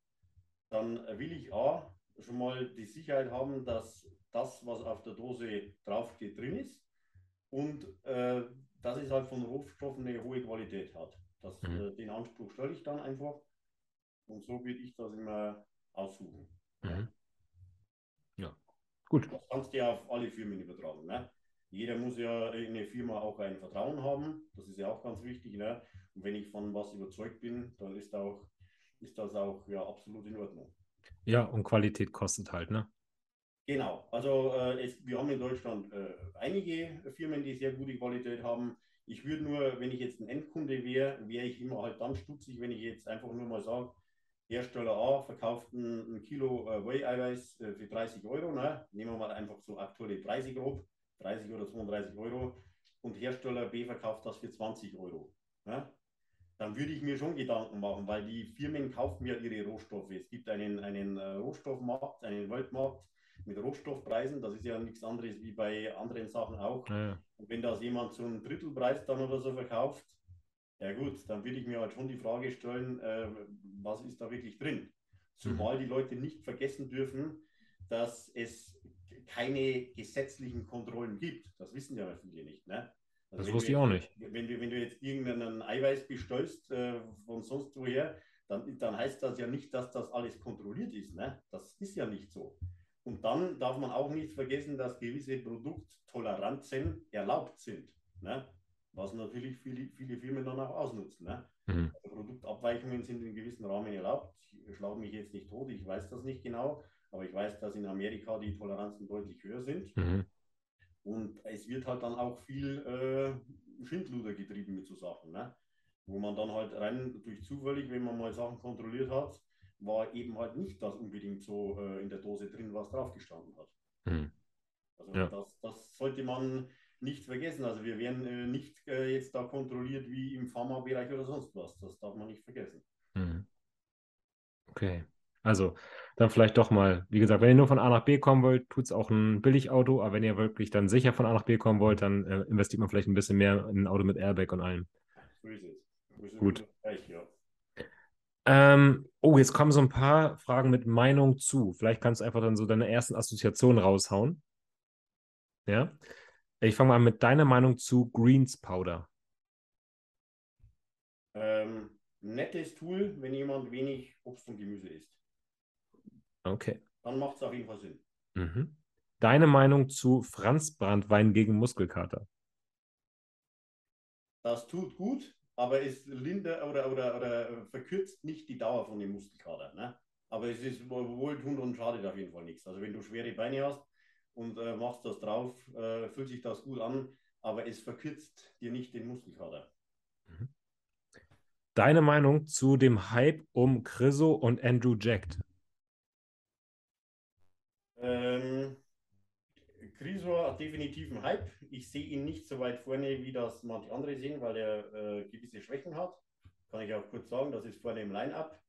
dann will ich A, schon mal die Sicherheit haben, dass das, was auf der Dose draufsteht, drin ist und äh, dass es halt von Rohstoffen eine hohe Qualität hat. Das, mhm. äh, den Anspruch stelle ich dann einfach und so will ich das immer aussuchen. Mhm. Ja, gut. Das kannst du ja auf alle Firmen übertragen. Ne? Jeder muss ja in eine Firma auch ein Vertrauen haben. Das ist ja auch ganz wichtig. Ne? Und wenn ich von was überzeugt bin, dann ist, auch, ist das auch ja, absolut in Ordnung. Ja, und Qualität kostet halt, ne? Genau, also äh, es, wir haben in Deutschland äh, einige Firmen, die sehr gute Qualität haben. Ich würde nur, wenn ich jetzt ein Endkunde wäre, wäre ich immer halt dann stutzig, wenn ich jetzt einfach nur mal sage, Hersteller A verkauft ein, ein Kilo äh, Whey-Eiweiß äh, für 30 Euro. Ne? Nehmen wir mal einfach so aktuelle Preise grob, 30 oder 32 Euro. Und Hersteller B verkauft das für 20 Euro. Ne? Dann würde ich mir schon Gedanken machen, weil die Firmen kaufen ja ihre Rohstoffe. Es gibt einen, einen äh, Rohstoffmarkt, einen Weltmarkt mit Rohstoffpreisen. Das ist ja nichts anderes wie bei anderen Sachen auch. Ja. Und wenn das jemand zu einem Drittelpreis dann oder so verkauft, ja gut, dann würde ich mir halt schon die Frage stellen, äh, was ist da wirklich drin? Zumal mhm. die Leute nicht vergessen dürfen, dass es keine gesetzlichen Kontrollen gibt. Das wissen ja viele nicht. Ne? Also das wusste ich auch nicht. Wenn du, wenn du jetzt irgendeinen Eiweiß bestellst äh, von sonst woher, dann, dann heißt das ja nicht, dass das alles kontrolliert ist. Ne? Das ist ja nicht so. Und dann darf man auch nicht vergessen, dass gewisse Produkttoleranzen erlaubt sind. Ne? Was natürlich viele, viele Firmen dann auch ausnutzen. Ne? Mhm. Also Produktabweichungen sind in gewissem Rahmen erlaubt. Ich schlage mich jetzt nicht tot, ich weiß das nicht genau, aber ich weiß, dass in Amerika die Toleranzen deutlich höher sind. Mhm. Und es wird halt dann auch viel äh, Schindluder getrieben mit so Sachen. Ne? Wo man dann halt rein durch zufällig, wenn man mal Sachen kontrolliert hat, war eben halt nicht das unbedingt so äh, in der Dose drin, was drauf gestanden hat. Hm. Also ja. das, das, sollte man nicht vergessen. Also wir werden äh, nicht äh, jetzt da kontrolliert wie im Pharmabereich oder sonst was. Das darf man nicht vergessen. Hm. Okay. Also dann vielleicht doch mal, wie gesagt, wenn ihr nur von A nach B kommen wollt, tut es auch ein Billigauto, aber wenn ihr wirklich dann sicher von A nach B kommen wollt, dann äh, investiert man vielleicht ein bisschen mehr in ein Auto mit Airbag und allem. So ist es. Gut. Gleich, ja. Ähm, oh, jetzt kommen so ein paar Fragen mit Meinung zu. Vielleicht kannst du einfach dann so deine ersten Assoziationen raushauen. Ja. Ich fange mal an mit deiner Meinung zu Greens Powder. Ähm, nettes Tool, wenn jemand wenig Obst und Gemüse isst. Okay. Dann macht es auf jeden Fall Sinn. Mhm. Deine Meinung zu Franz Brandwein gegen Muskelkater? Das tut gut, aber es lindert oder, oder, oder verkürzt nicht die Dauer von dem Muskelkater. Ne? Aber es ist wohltuend und schadet auf jeden Fall nichts. Also wenn du schwere Beine hast und äh, machst das drauf, äh, fühlt sich das gut an, aber es verkürzt dir nicht den Muskelkater. Mhm. Deine Meinung zu dem Hype um Chriso und Andrew Jack? Grisor hat definitiv einen Hype. Ich sehe ihn nicht so weit vorne, wie das manche andere sehen, weil er äh, gewisse Schwächen hat. Kann ich auch kurz sagen, das ist vorne im Line-Up.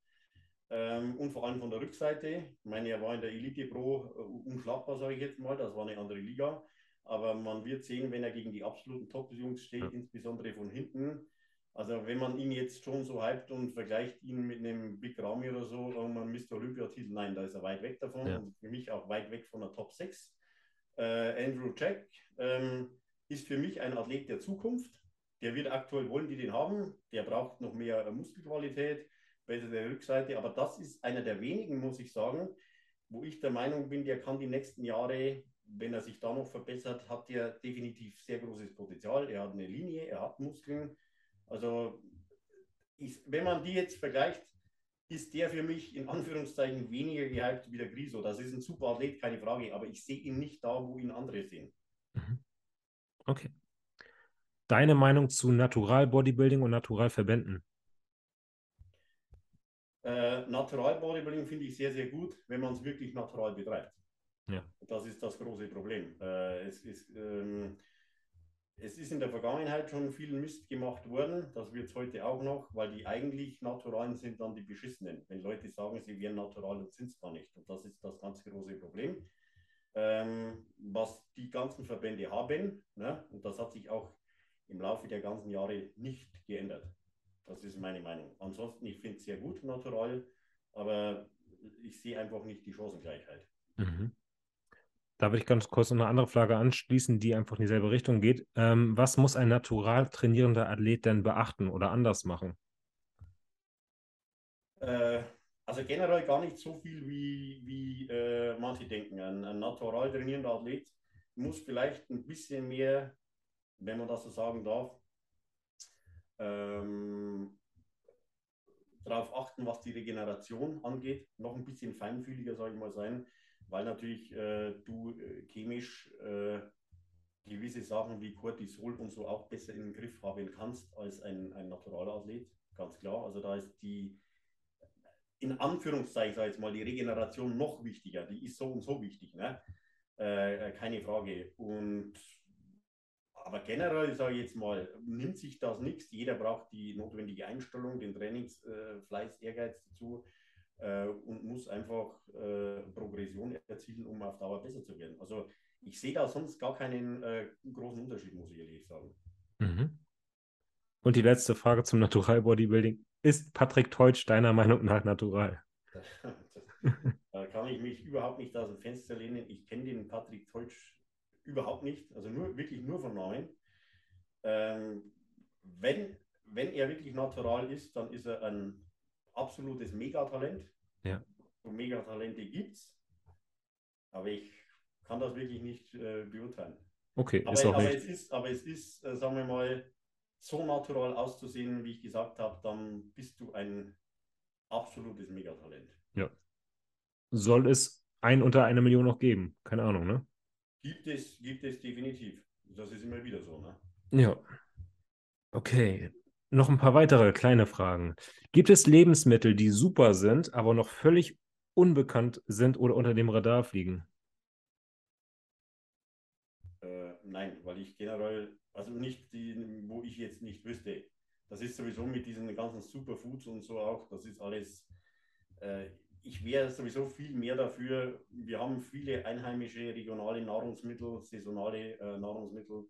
Ähm, und vor allem von der Rückseite. Ich meine, er war in der Elite Pro äh, unschlagbar, sage ich jetzt mal. Das war eine andere Liga. Aber man wird sehen, wenn er gegen die absoluten Top-Jungs steht, insbesondere von hinten. Also wenn man ihn jetzt schon so hypt und vergleicht ihn mit einem Big Ramy oder so, man Mr. Olympiatitel, nein, da ist er weit weg davon ja. und für mich auch weit weg von der Top 6. Äh, Andrew Jack ähm, ist für mich ein Athlet der Zukunft. Der wird aktuell wollen die den haben. Der braucht noch mehr Muskelqualität bei der Rückseite. Aber das ist einer der wenigen, muss ich sagen, wo ich der Meinung bin, der kann die nächsten Jahre, wenn er sich da noch verbessert, hat er definitiv sehr großes Potenzial. Er hat eine Linie, er hat Muskeln. Also, ich, wenn man die jetzt vergleicht, ist der für mich in Anführungszeichen weniger gehypt wie der Griso. Das ist ein super Athlet, keine Frage, aber ich sehe ihn nicht da, wo ihn andere sehen. Mhm. Okay. Deine Meinung zu Natural Bodybuilding und Naturalverbänden? Äh, Natural Bodybuilding finde ich sehr, sehr gut, wenn man es wirklich natural betreibt. Ja. Das ist das große Problem. Äh, es, ist, ähm, es ist in der Vergangenheit schon viel Mist gemacht worden. Das wird es heute auch noch, weil die eigentlich Naturalen sind dann die Beschissenen. Wenn Leute sagen, sie wären natural und sind es gar nicht. Und das ist das ganz große Problem. Ähm, was die ganzen Verbände haben, ne? und das hat sich auch im Laufe der ganzen Jahre nicht geändert. Das ist meine Meinung. Ansonsten, ich finde es sehr gut, natural, aber ich sehe einfach nicht die Chancengleichheit. Mhm. Da würde ich ganz kurz eine andere Frage anschließen, die einfach in dieselbe Richtung geht. Ähm, was muss ein natural trainierender Athlet denn beachten oder anders machen? Äh, also generell gar nicht so viel, wie, wie äh, manche denken. Ein, ein natural trainierender Athlet muss vielleicht ein bisschen mehr, wenn man das so sagen darf, ähm, darauf achten, was die Regeneration angeht, noch ein bisschen feinfühliger, sage ich mal, sein, weil natürlich äh, du äh, chemisch äh, gewisse Sachen wie Cortisol und so auch besser den Griff haben kannst als ein, ein Naturalathlet, ganz klar. Also da ist die, in Anführungszeichen, ich jetzt mal, die Regeneration noch wichtiger. Die ist so und so wichtig, ne? Äh, keine Frage. Und aber generell sage ich jetzt mal, nimmt sich das nichts. Jeder braucht die notwendige Einstellung, den Trainingsfleiß, äh, Ehrgeiz dazu äh, und muss einfach äh, Progression erzielen, um auf Dauer besser zu werden. Also ich sehe da sonst gar keinen äh, großen Unterschied, muss ich ehrlich sagen. Mhm. Und die letzte Frage zum Natural Bodybuilding. Ist Patrick Teutsch deiner Meinung nach natural? da kann ich mich überhaupt nicht aus dem Fenster lehnen. Ich kenne den Patrick Teutsch überhaupt nicht, also nur wirklich nur von Namen. Ähm, wenn, wenn er wirklich natural ist, dann ist er ein absolutes Megatalent. Ja. Und Megatalente gibt es. Aber ich kann das wirklich nicht äh, beurteilen. Okay, aber, ist auch aber nicht. es ist, aber es ist, äh, sagen wir mal, so natural auszusehen, wie ich gesagt habe, dann bist du ein absolutes Megatalent. Ja. Soll es ein unter einer Million noch geben? Keine Ahnung, ne? Gibt es, gibt es definitiv. Das ist immer wieder so, ne? Ja. Okay. Noch ein paar weitere kleine Fragen. Gibt es Lebensmittel, die super sind, aber noch völlig unbekannt sind oder unter dem Radar fliegen? Äh, nein, weil ich generell, also nicht die, wo ich jetzt nicht wüsste. Das ist sowieso mit diesen ganzen Superfoods und so auch, das ist alles, äh, ich wäre sowieso viel mehr dafür. Wir haben viele einheimische, regionale Nahrungsmittel, saisonale äh, Nahrungsmittel,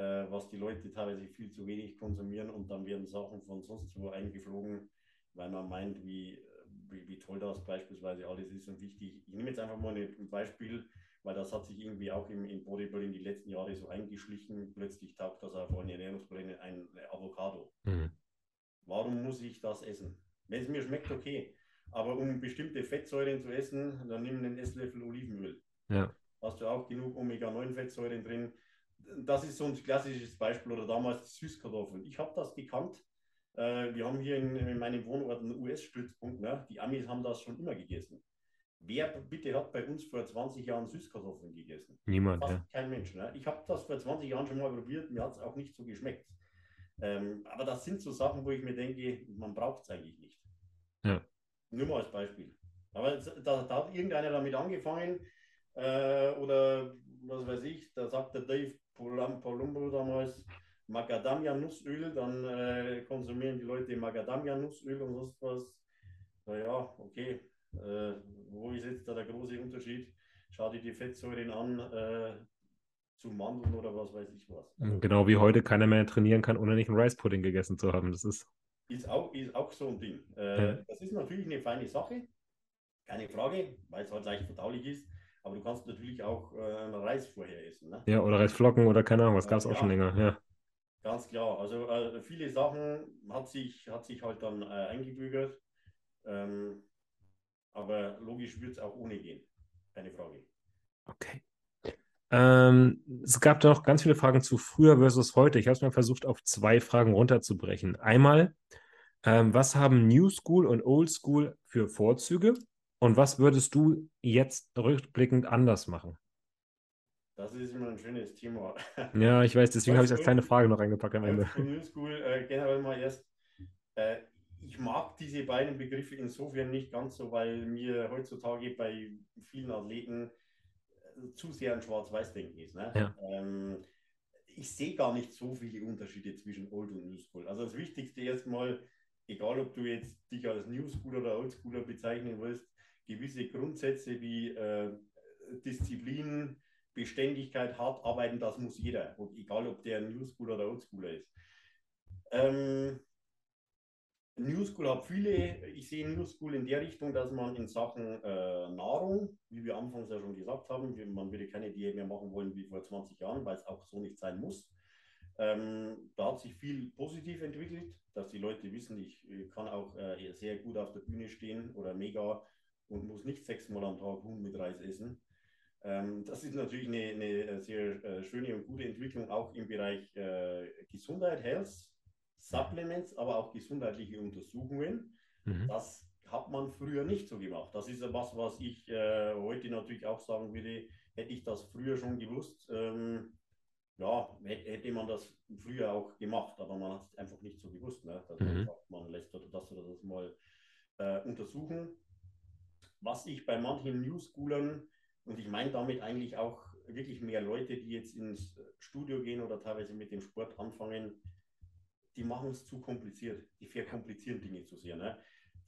äh, was die Leute teilweise viel zu wenig konsumieren und dann werden Sachen von sonst wo eingeflogen, weil man meint, wie, wie, wie toll das beispielsweise alles ist und wichtig. Ich nehme jetzt einfach mal ein Beispiel, weil das hat sich irgendwie auch im, im Bodybuilding die letzten Jahre so eingeschlichen. Plötzlich taugt das auf eine Ernährungspläne ein Avocado. Mhm. Warum muss ich das essen? Wenn es mir schmeckt, okay. Aber um bestimmte Fettsäuren zu essen, dann nimm einen Esslöffel Olivenöl. Ja. Hast du auch genug Omega-9-Fettsäuren drin. Das ist so ein klassisches Beispiel oder damals Süßkartoffeln. Ich habe das gekannt. Äh, wir haben hier in, in meinem Wohnort einen US-Stützpunkt. Ne? Die Amis haben das schon immer gegessen. Wer bitte hat bei uns vor 20 Jahren Süßkartoffeln gegessen? Niemand. Ja. Kein Mensch. Ne? Ich habe das vor 20 Jahren schon mal probiert, mir hat es auch nicht so geschmeckt. Ähm, aber das sind so Sachen, wo ich mir denke, man braucht es eigentlich nicht. Ja. Nur mal als Beispiel. Aber da, da hat irgendeiner damit angefangen äh, oder was weiß ich, da sagt der Dave Palumbo damals Macadamia-Nussöl, dann äh, konsumieren die Leute Macadamia-Nussöl und sonst was. naja, okay, äh, wo ist jetzt da der große Unterschied? Schau dir die Fettsäuren an äh, zu Mandeln oder was weiß ich was. Genau wie heute keiner mehr trainieren kann, ohne nicht einen Rice Pudding gegessen zu haben. Das ist. Ist auch, ist auch so ein Ding. Äh, ja. Das ist natürlich eine feine Sache, keine Frage, weil es halt leicht verdaulich ist. Aber du kannst natürlich auch äh, Reis vorher essen. Ne? Ja, oder Reisflocken oder keine Ahnung, was gab es auch schon länger. Ja. Ganz klar. Also äh, viele Sachen hat sich, hat sich halt dann äh, eingebürgert. Ähm, aber logisch wird es auch ohne gehen. Keine Frage. Okay. Ähm, es gab da noch ganz viele Fragen zu früher versus heute. Ich habe es mal versucht, auf zwei Fragen runterzubrechen. Einmal, ähm, was haben New School und Old School für Vorzüge? Und was würdest du jetzt rückblickend anders machen? Das ist immer ein schönes Thema. Ja, ich weiß, deswegen habe ich als kleine Frage noch eingepackt am Ende. New School äh, generell mal erst. Äh, ich mag diese beiden Begriffe insofern nicht ganz so, weil mir heutzutage bei vielen Athleten äh, zu sehr ein Schwarz-Weiß-Denken ist. Ne? Ja. Ähm, ich sehe gar nicht so viele Unterschiede zwischen Old und New School. Also das Wichtigste erstmal, egal ob du jetzt dich als New School oder Old Schooler bezeichnen willst, gewisse Grundsätze wie äh, Disziplin, Beständigkeit, hart arbeiten, das muss jeder. Und egal, ob der New School oder Old Schooler ist. Ähm, New School hat viele, ich sehe New School in der Richtung, dass man in Sachen äh, Nahrung, wie wir anfangs ja schon gesagt haben, man würde keine Diät mehr machen wollen wie vor 20 Jahren, weil es auch so nicht sein muss. Ähm, da hat sich viel positiv entwickelt, dass die Leute wissen, ich kann auch äh, sehr gut auf der Bühne stehen oder mega und muss nicht sechsmal am Tag Huhn mit Reis essen. Ähm, das ist natürlich eine, eine sehr äh, schöne und gute Entwicklung, auch im Bereich äh, Gesundheit, Health, Supplements, aber auch gesundheitliche Untersuchungen. Mhm. Das hat man früher nicht so gemacht. Das ist ja was, ich äh, heute natürlich auch sagen würde, hätte ich das früher schon gewusst, ähm, ja, hätte man das früher auch gemacht, aber man hat es einfach nicht so gewusst. Ne? Dass mhm. man lässt das oder das mal äh, untersuchen was ich bei manchen New Schoolern, und ich meine damit eigentlich auch wirklich mehr Leute, die jetzt ins Studio gehen oder teilweise mit dem Sport anfangen, die machen es zu kompliziert. Die verkomplizieren Dinge zu sehr. Ne?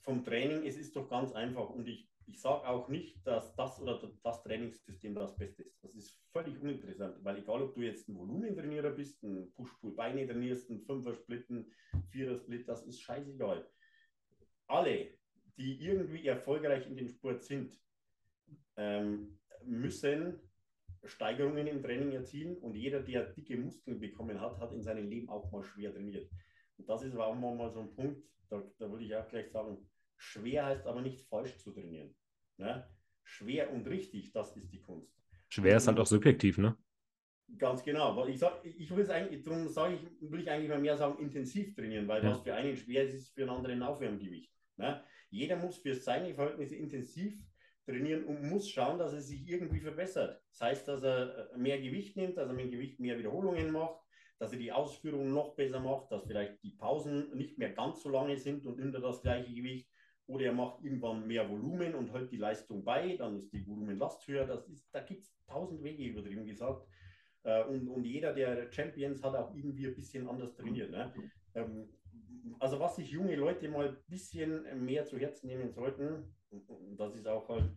Vom Training, es ist doch ganz einfach und ich, ich sage auch nicht, dass das oder das Trainingssystem das Beste ist. Das ist völlig uninteressant, weil egal, ob du jetzt ein Volumentrainierer bist, ein Push-Pull-Beine trainierst, ein Fünfer-Split, ein Vierer-Split, das ist scheißegal. Alle die irgendwie erfolgreich in dem Sport sind, ähm, müssen Steigerungen im Training erzielen und jeder, der dicke Muskeln bekommen hat, hat in seinem Leben auch mal schwer trainiert. Und das ist auch mal so ein Punkt, da, da würde ich auch gleich sagen, schwer heißt aber nicht falsch zu trainieren. Ne? Schwer und richtig, das ist die Kunst. Schwer ist halt auch subjektiv, ne? Ganz genau. Ich, sag, ich will es eigentlich, darum sage ich, will ich eigentlich mal mehr sagen, intensiv trainieren, weil ja. was für einen schwer ist, ist für einen anderen Aufwärmgewicht. Ne? Jeder muss für seine Verhältnisse intensiv trainieren und muss schauen, dass er sich irgendwie verbessert. Das heißt, dass er äh, mehr Gewicht nimmt, dass er mit Gewicht mehr Wiederholungen macht, dass er die Ausführungen noch besser macht, dass vielleicht die Pausen nicht mehr ganz so lange sind und unter das gleiche Gewicht. Oder er macht irgendwann mehr Volumen und hält die Leistung bei, dann ist die Volumenlast höher. Das ist, da gibt es tausend Wege, übertrieben gesagt. Äh, und, und jeder der Champions hat auch irgendwie ein bisschen anders trainiert. Ne? Also was sich junge Leute mal ein bisschen mehr zu Herzen nehmen sollten, das ist auch halt,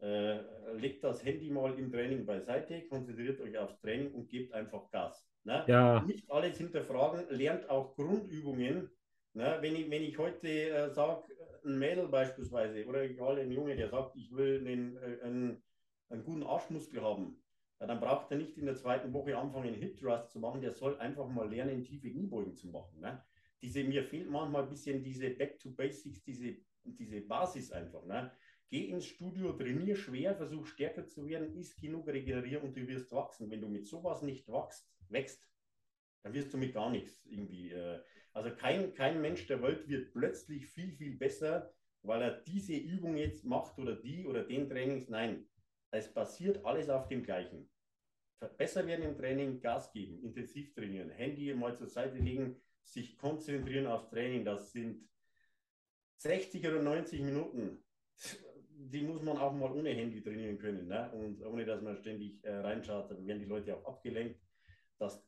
äh, legt das Handy mal im Training beiseite, konzentriert euch aufs Training und gebt einfach Gas. Ne? Ja. Nicht alles hinterfragen, lernt auch Grundübungen. Ne? Wenn, ich, wenn ich heute äh, sage, ein Mädel beispielsweise oder egal ein Junge, der sagt, ich will einen, äh, einen, einen guten Arschmuskel haben, ja, dann braucht er nicht in der zweiten Woche anfangen, Hip Thrust zu machen, der soll einfach mal lernen, tiefe Kniebeugen zu machen. Ne? Diese, mir fehlt manchmal ein bisschen diese Back to Basics, diese, diese Basis einfach. Ne? Geh ins Studio, trainier schwer, versuch stärker zu werden, isst genug, regenerier und du wirst wachsen. Wenn du mit sowas nicht wachst, wächst, dann wirst du mit gar nichts irgendwie. Äh, also kein, kein Mensch der Welt wird plötzlich viel, viel besser, weil er diese Übung jetzt macht oder die oder den Trainings. Nein, es basiert alles auf dem Gleichen. Besser werden im Training, Gas geben, intensiv trainieren, Handy mal zur Seite legen, sich konzentrieren aufs Training. Das sind 60 oder 90 Minuten. Die muss man auch mal ohne Handy trainieren können. Ne? Und ohne dass man ständig äh, reinschaut, dann werden die Leute auch abgelenkt. Das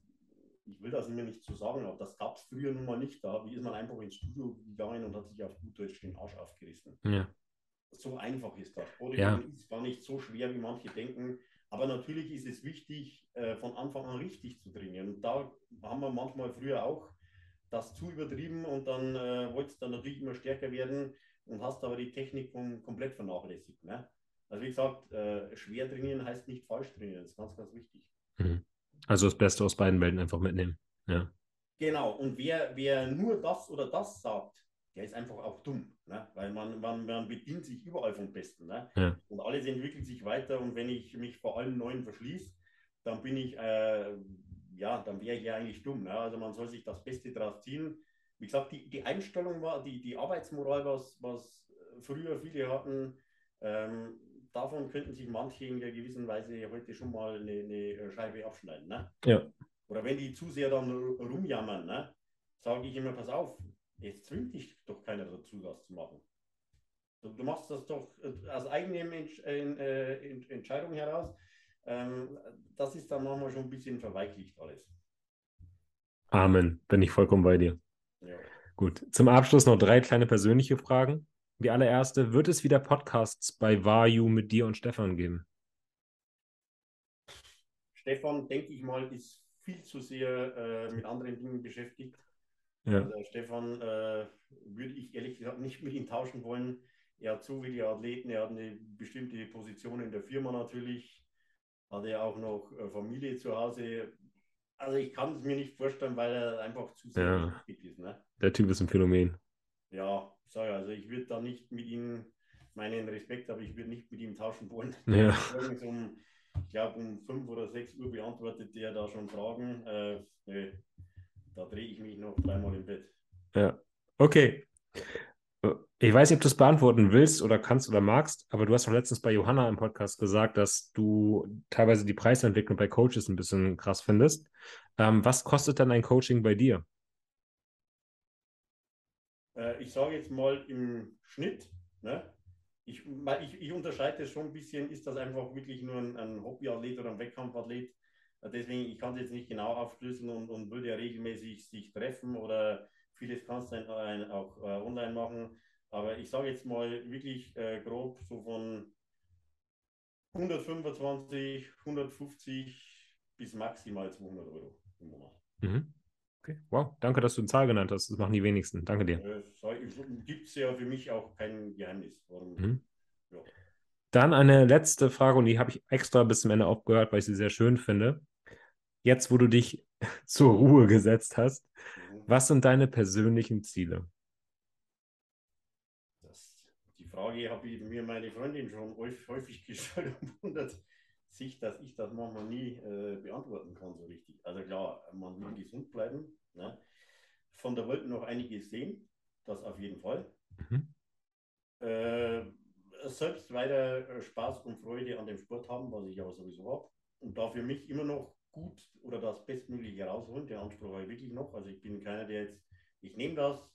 ich will das immer nicht so sagen, aber das gab es früher nun mal nicht. Da wie ist man einfach ins Studio gegangen und hat sich auf gut Deutsch den Arsch aufgerissen. Ja. So einfach ist das. Bodybuilding ja. ist gar nicht so schwer, wie manche denken. Aber natürlich ist es wichtig, äh, von Anfang an richtig zu trainieren. Und da haben wir manchmal früher auch das zu übertrieben und dann äh, wolltest du dann natürlich immer stärker werden und hast aber die Technik vom, komplett vernachlässigt. Ne? Also wie gesagt, äh, schwer trainieren heißt nicht falsch trainieren. Das ist ganz, ganz wichtig. Mhm. Also das Beste aus beiden Welten einfach mitnehmen. Ja. Genau, und wer, wer nur das oder das sagt, der ist einfach auch dumm. Ne? Weil man, man, man bedient sich überall vom Besten. Ne? Ja. Und alles entwickelt sich weiter und wenn ich mich vor allem Neuen verschließe, dann bin ich, äh, ja, dann wäre ich ja eigentlich dumm. Ne? Also man soll sich das Beste draus ziehen. Wie gesagt, die, die Einstellung war, die, die Arbeitsmoral, was, was früher viele hatten, ähm, davon könnten sich manche in einer gewissen Weise heute schon mal eine, eine Scheibe abschneiden. Ne? Ja. Oder wenn die zu sehr dann rumjammern, ne? sage ich immer, pass auf, jetzt zwingt dich doch keiner dazu, das zu machen. Du, du machst das doch äh, aus eigener Entsch äh, Entscheidung heraus. Ähm, das ist dann manchmal schon ein bisschen verweichlicht alles. Amen, bin ich vollkommen bei dir. Ja. Gut, zum Abschluss noch drei kleine persönliche Fragen. Die allererste, wird es wieder Podcasts bei Vayu mit dir und Stefan geben? Stefan, denke ich mal, ist viel zu sehr äh, mit anderen Dingen beschäftigt. Ja. Also Stefan äh, würde ich ehrlich gesagt nicht mit ihm tauschen wollen. Er hat so viele Athleten, er hat eine bestimmte Position in der Firma natürlich, hat er auch noch äh, Familie zu Hause. Also ich kann es mir nicht vorstellen, weil er einfach zu sehr ja. ist. Ne? Der Typ ist ein Phänomen. Ja, sage also ich würde da nicht mit ihm meinen Respekt, aber ich würde nicht mit ihm tauschen wollen. Ja. um, ich glaube, um 5 oder 6 Uhr beantwortet der da schon Fragen. Äh, da drehe ich mich noch dreimal im Bett. Ja, okay. Ich weiß nicht, ob du es beantworten willst oder kannst oder magst, aber du hast doch letztens bei Johanna im Podcast gesagt, dass du teilweise die Preisentwicklung bei Coaches ein bisschen krass findest. Ähm, was kostet dann ein Coaching bei dir? Äh, ich sage jetzt mal im Schnitt, ne? ich, ich, ich unterscheide das schon ein bisschen, ist das einfach wirklich nur ein, ein Hobbyathlet oder ein Wettkampfathlet? Äh, deswegen, ich kann es jetzt nicht genau aufschlüsseln und, und würde ja regelmäßig sich treffen oder vieles kannst du auch äh, online machen. Aber ich sage jetzt mal wirklich äh, grob so von 125, 150 bis maximal 200 Euro im Monat. Mhm. Okay, wow, danke, dass du eine Zahl genannt hast. Das machen die wenigsten. Danke dir. Äh, Gibt es ja für mich auch kein Geheimnis. Warum, mhm. ja. Dann eine letzte Frage und die habe ich extra bis zum Ende aufgehört, weil ich sie sehr schön finde. Jetzt, wo du dich zur Ruhe gesetzt hast, mhm. was sind deine persönlichen Ziele? Das, die Frage habe ich mir meine Freundin schon häufig gestellt und wundert sich, dass ich das manchmal nie äh, beantworten kann so richtig. Also klar, man will gesund bleiben. Ne? Von der Welt noch einiges sehen, das auf jeden Fall. Mhm. Äh, selbst weiter äh, Spaß und Freude an dem Sport haben, was ich aber sowieso habe. Und da für mich immer noch gut oder das Bestmögliche rausholen. Den Anspruch habe ich wirklich noch. Also ich bin keiner, der jetzt, ich nehme das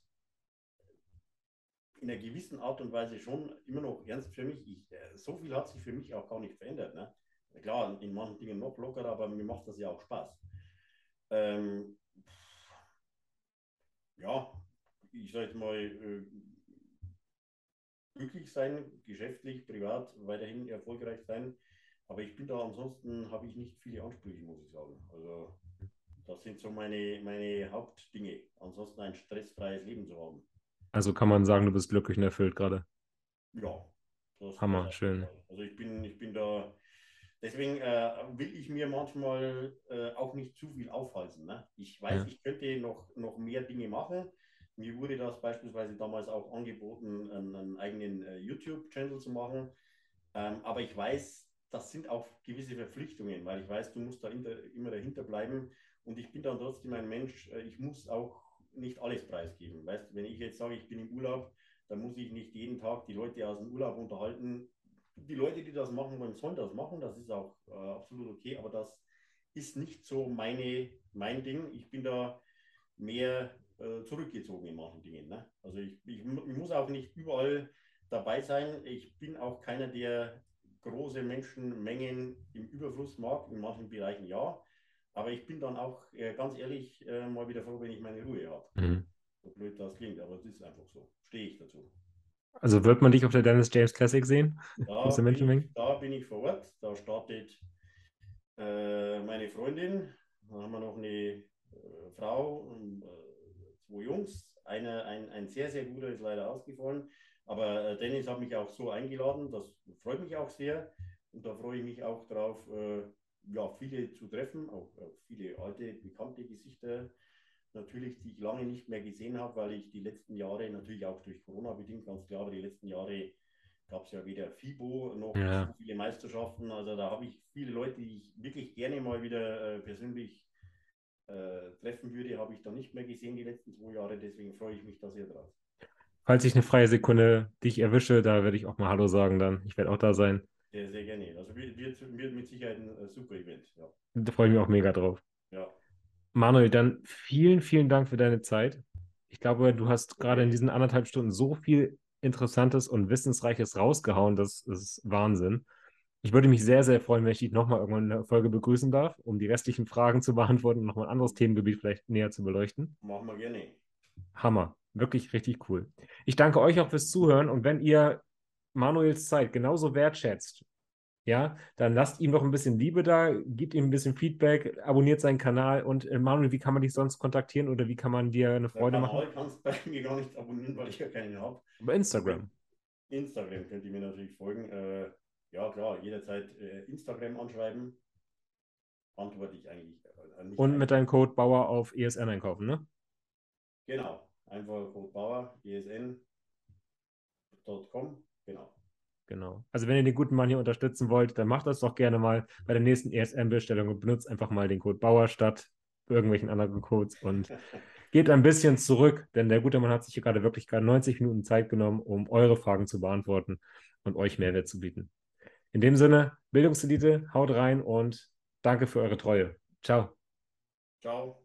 in einer gewissen Art und Weise schon immer noch ernst für mich. Ich, äh, so viel hat sich für mich auch gar nicht verändert. Ne? Klar, in manchen Dingen noch lockerer, aber mir macht das ja auch Spaß. Ähm, ja, ich sage mal, äh, glücklich sein, geschäftlich, privat, weiterhin erfolgreich sein. Aber ich bin da ansonsten, habe ich nicht viele Ansprüche, muss ich sagen. Also das sind so meine, meine Hauptdinge. Ansonsten ein stressfreies Leben zu haben. Also kann man sagen, du bist glücklich und erfüllt gerade. Ja. Hammer, schön. Also ich bin, ich bin da, deswegen äh, will ich mir manchmal äh, auch nicht zu viel aufhalten. Ne? Ich weiß, ja. ich könnte noch, noch mehr Dinge machen. Mir wurde das beispielsweise damals auch angeboten, einen, einen eigenen äh, YouTube-Channel zu machen. Ähm, aber ich weiß, das sind auch gewisse Verpflichtungen, weil ich weiß, du musst da hinter, immer dahinter bleiben. Und ich bin dann trotzdem ein Mensch, äh, ich muss auch nicht alles preisgeben. Weißt wenn ich jetzt sage, ich bin im Urlaub, dann muss ich nicht jeden Tag die Leute aus dem Urlaub unterhalten. Die Leute, die das machen wollen, sollen das machen. Das ist auch äh, absolut okay, aber das ist nicht so meine, mein Ding. Ich bin da mehr äh, zurückgezogen in manchen Dingen. Ne? Also ich, ich, ich, muss auch nicht überall dabei sein. Ich bin auch keiner, der große Menschenmengen im Überfluss mag. In manchen Bereichen ja. Aber ich bin dann auch äh, ganz ehrlich äh, mal wieder froh, wenn ich meine Ruhe habe. Mhm. So blöd das klingt, aber es ist einfach so. Stehe ich dazu. Also wird man dich auf der Dennis James Classic sehen? Da, bin ich, da bin ich vor Ort. Da startet äh, meine Freundin. Dann haben wir noch eine äh, Frau und äh, zwei Jungs. Einer, ein, ein sehr, sehr guter ist leider ausgefallen. Aber äh, Dennis hat mich auch so eingeladen. Das freut mich auch sehr. Und da freue ich mich auch drauf, ja, viele zu treffen, auch, auch viele alte, bekannte Gesichter natürlich, die ich lange nicht mehr gesehen habe, weil ich die letzten Jahre, natürlich auch durch Corona bedingt, ganz klar, aber die letzten Jahre gab es ja weder FIBO noch ja. so viele Meisterschaften. Also da habe ich viele Leute, die ich wirklich gerne mal wieder äh, persönlich äh, treffen würde, habe ich da nicht mehr gesehen die letzten zwei Jahre. Deswegen freue ich mich da sehr drauf. Falls ich eine freie Sekunde dich erwische, da werde ich auch mal Hallo sagen dann. Ich werde auch da sein. Sehr, sehr gerne. Also wird, wird mit Sicherheit ein äh, super Event. Ja. Da freue ich mich auch mega drauf. Ja. Manuel, dann vielen, vielen Dank für deine Zeit. Ich glaube, du hast gerade in diesen anderthalb Stunden so viel Interessantes und Wissensreiches rausgehauen. Das ist Wahnsinn. Ich würde mich sehr, sehr freuen, wenn ich dich nochmal irgendwann in der Folge begrüßen darf, um die restlichen Fragen zu beantworten und nochmal ein anderes Themengebiet vielleicht näher zu beleuchten. Machen wir gerne. Hammer. Wirklich richtig cool. Ich danke euch auch fürs Zuhören und wenn ihr Manuels Zeit genauso wertschätzt ja, dann lasst ihm noch ein bisschen Liebe da, gebt ihm ein bisschen Feedback, abonniert seinen Kanal und äh, Manuel, wie kann man dich sonst kontaktieren oder wie kann man dir eine Freude machen? Kanal kannst du bei mir gar nicht abonnieren, weil ich ja keinen habe. Über Instagram. Instagram könnt ihr mir natürlich folgen. Äh, ja, klar, jederzeit äh, Instagram anschreiben. Antworte ich eigentlich. Äh, nicht und mit deinem Code Bauer auf ESN einkaufen, ne? Genau. Einfach Code Bauer, esn.com. Genau. Genau. Also wenn ihr den guten Mann hier unterstützen wollt, dann macht das doch gerne mal bei der nächsten ESM-Bestellung und benutzt einfach mal den Code Bauer statt irgendwelchen anderen Codes und geht ein bisschen zurück, denn der gute Mann hat sich hier gerade wirklich gerade 90 Minuten Zeit genommen, um eure Fragen zu beantworten und euch Mehrwert zu bieten. In dem Sinne, Bildungselite, haut rein und danke für eure Treue. Ciao. Ciao.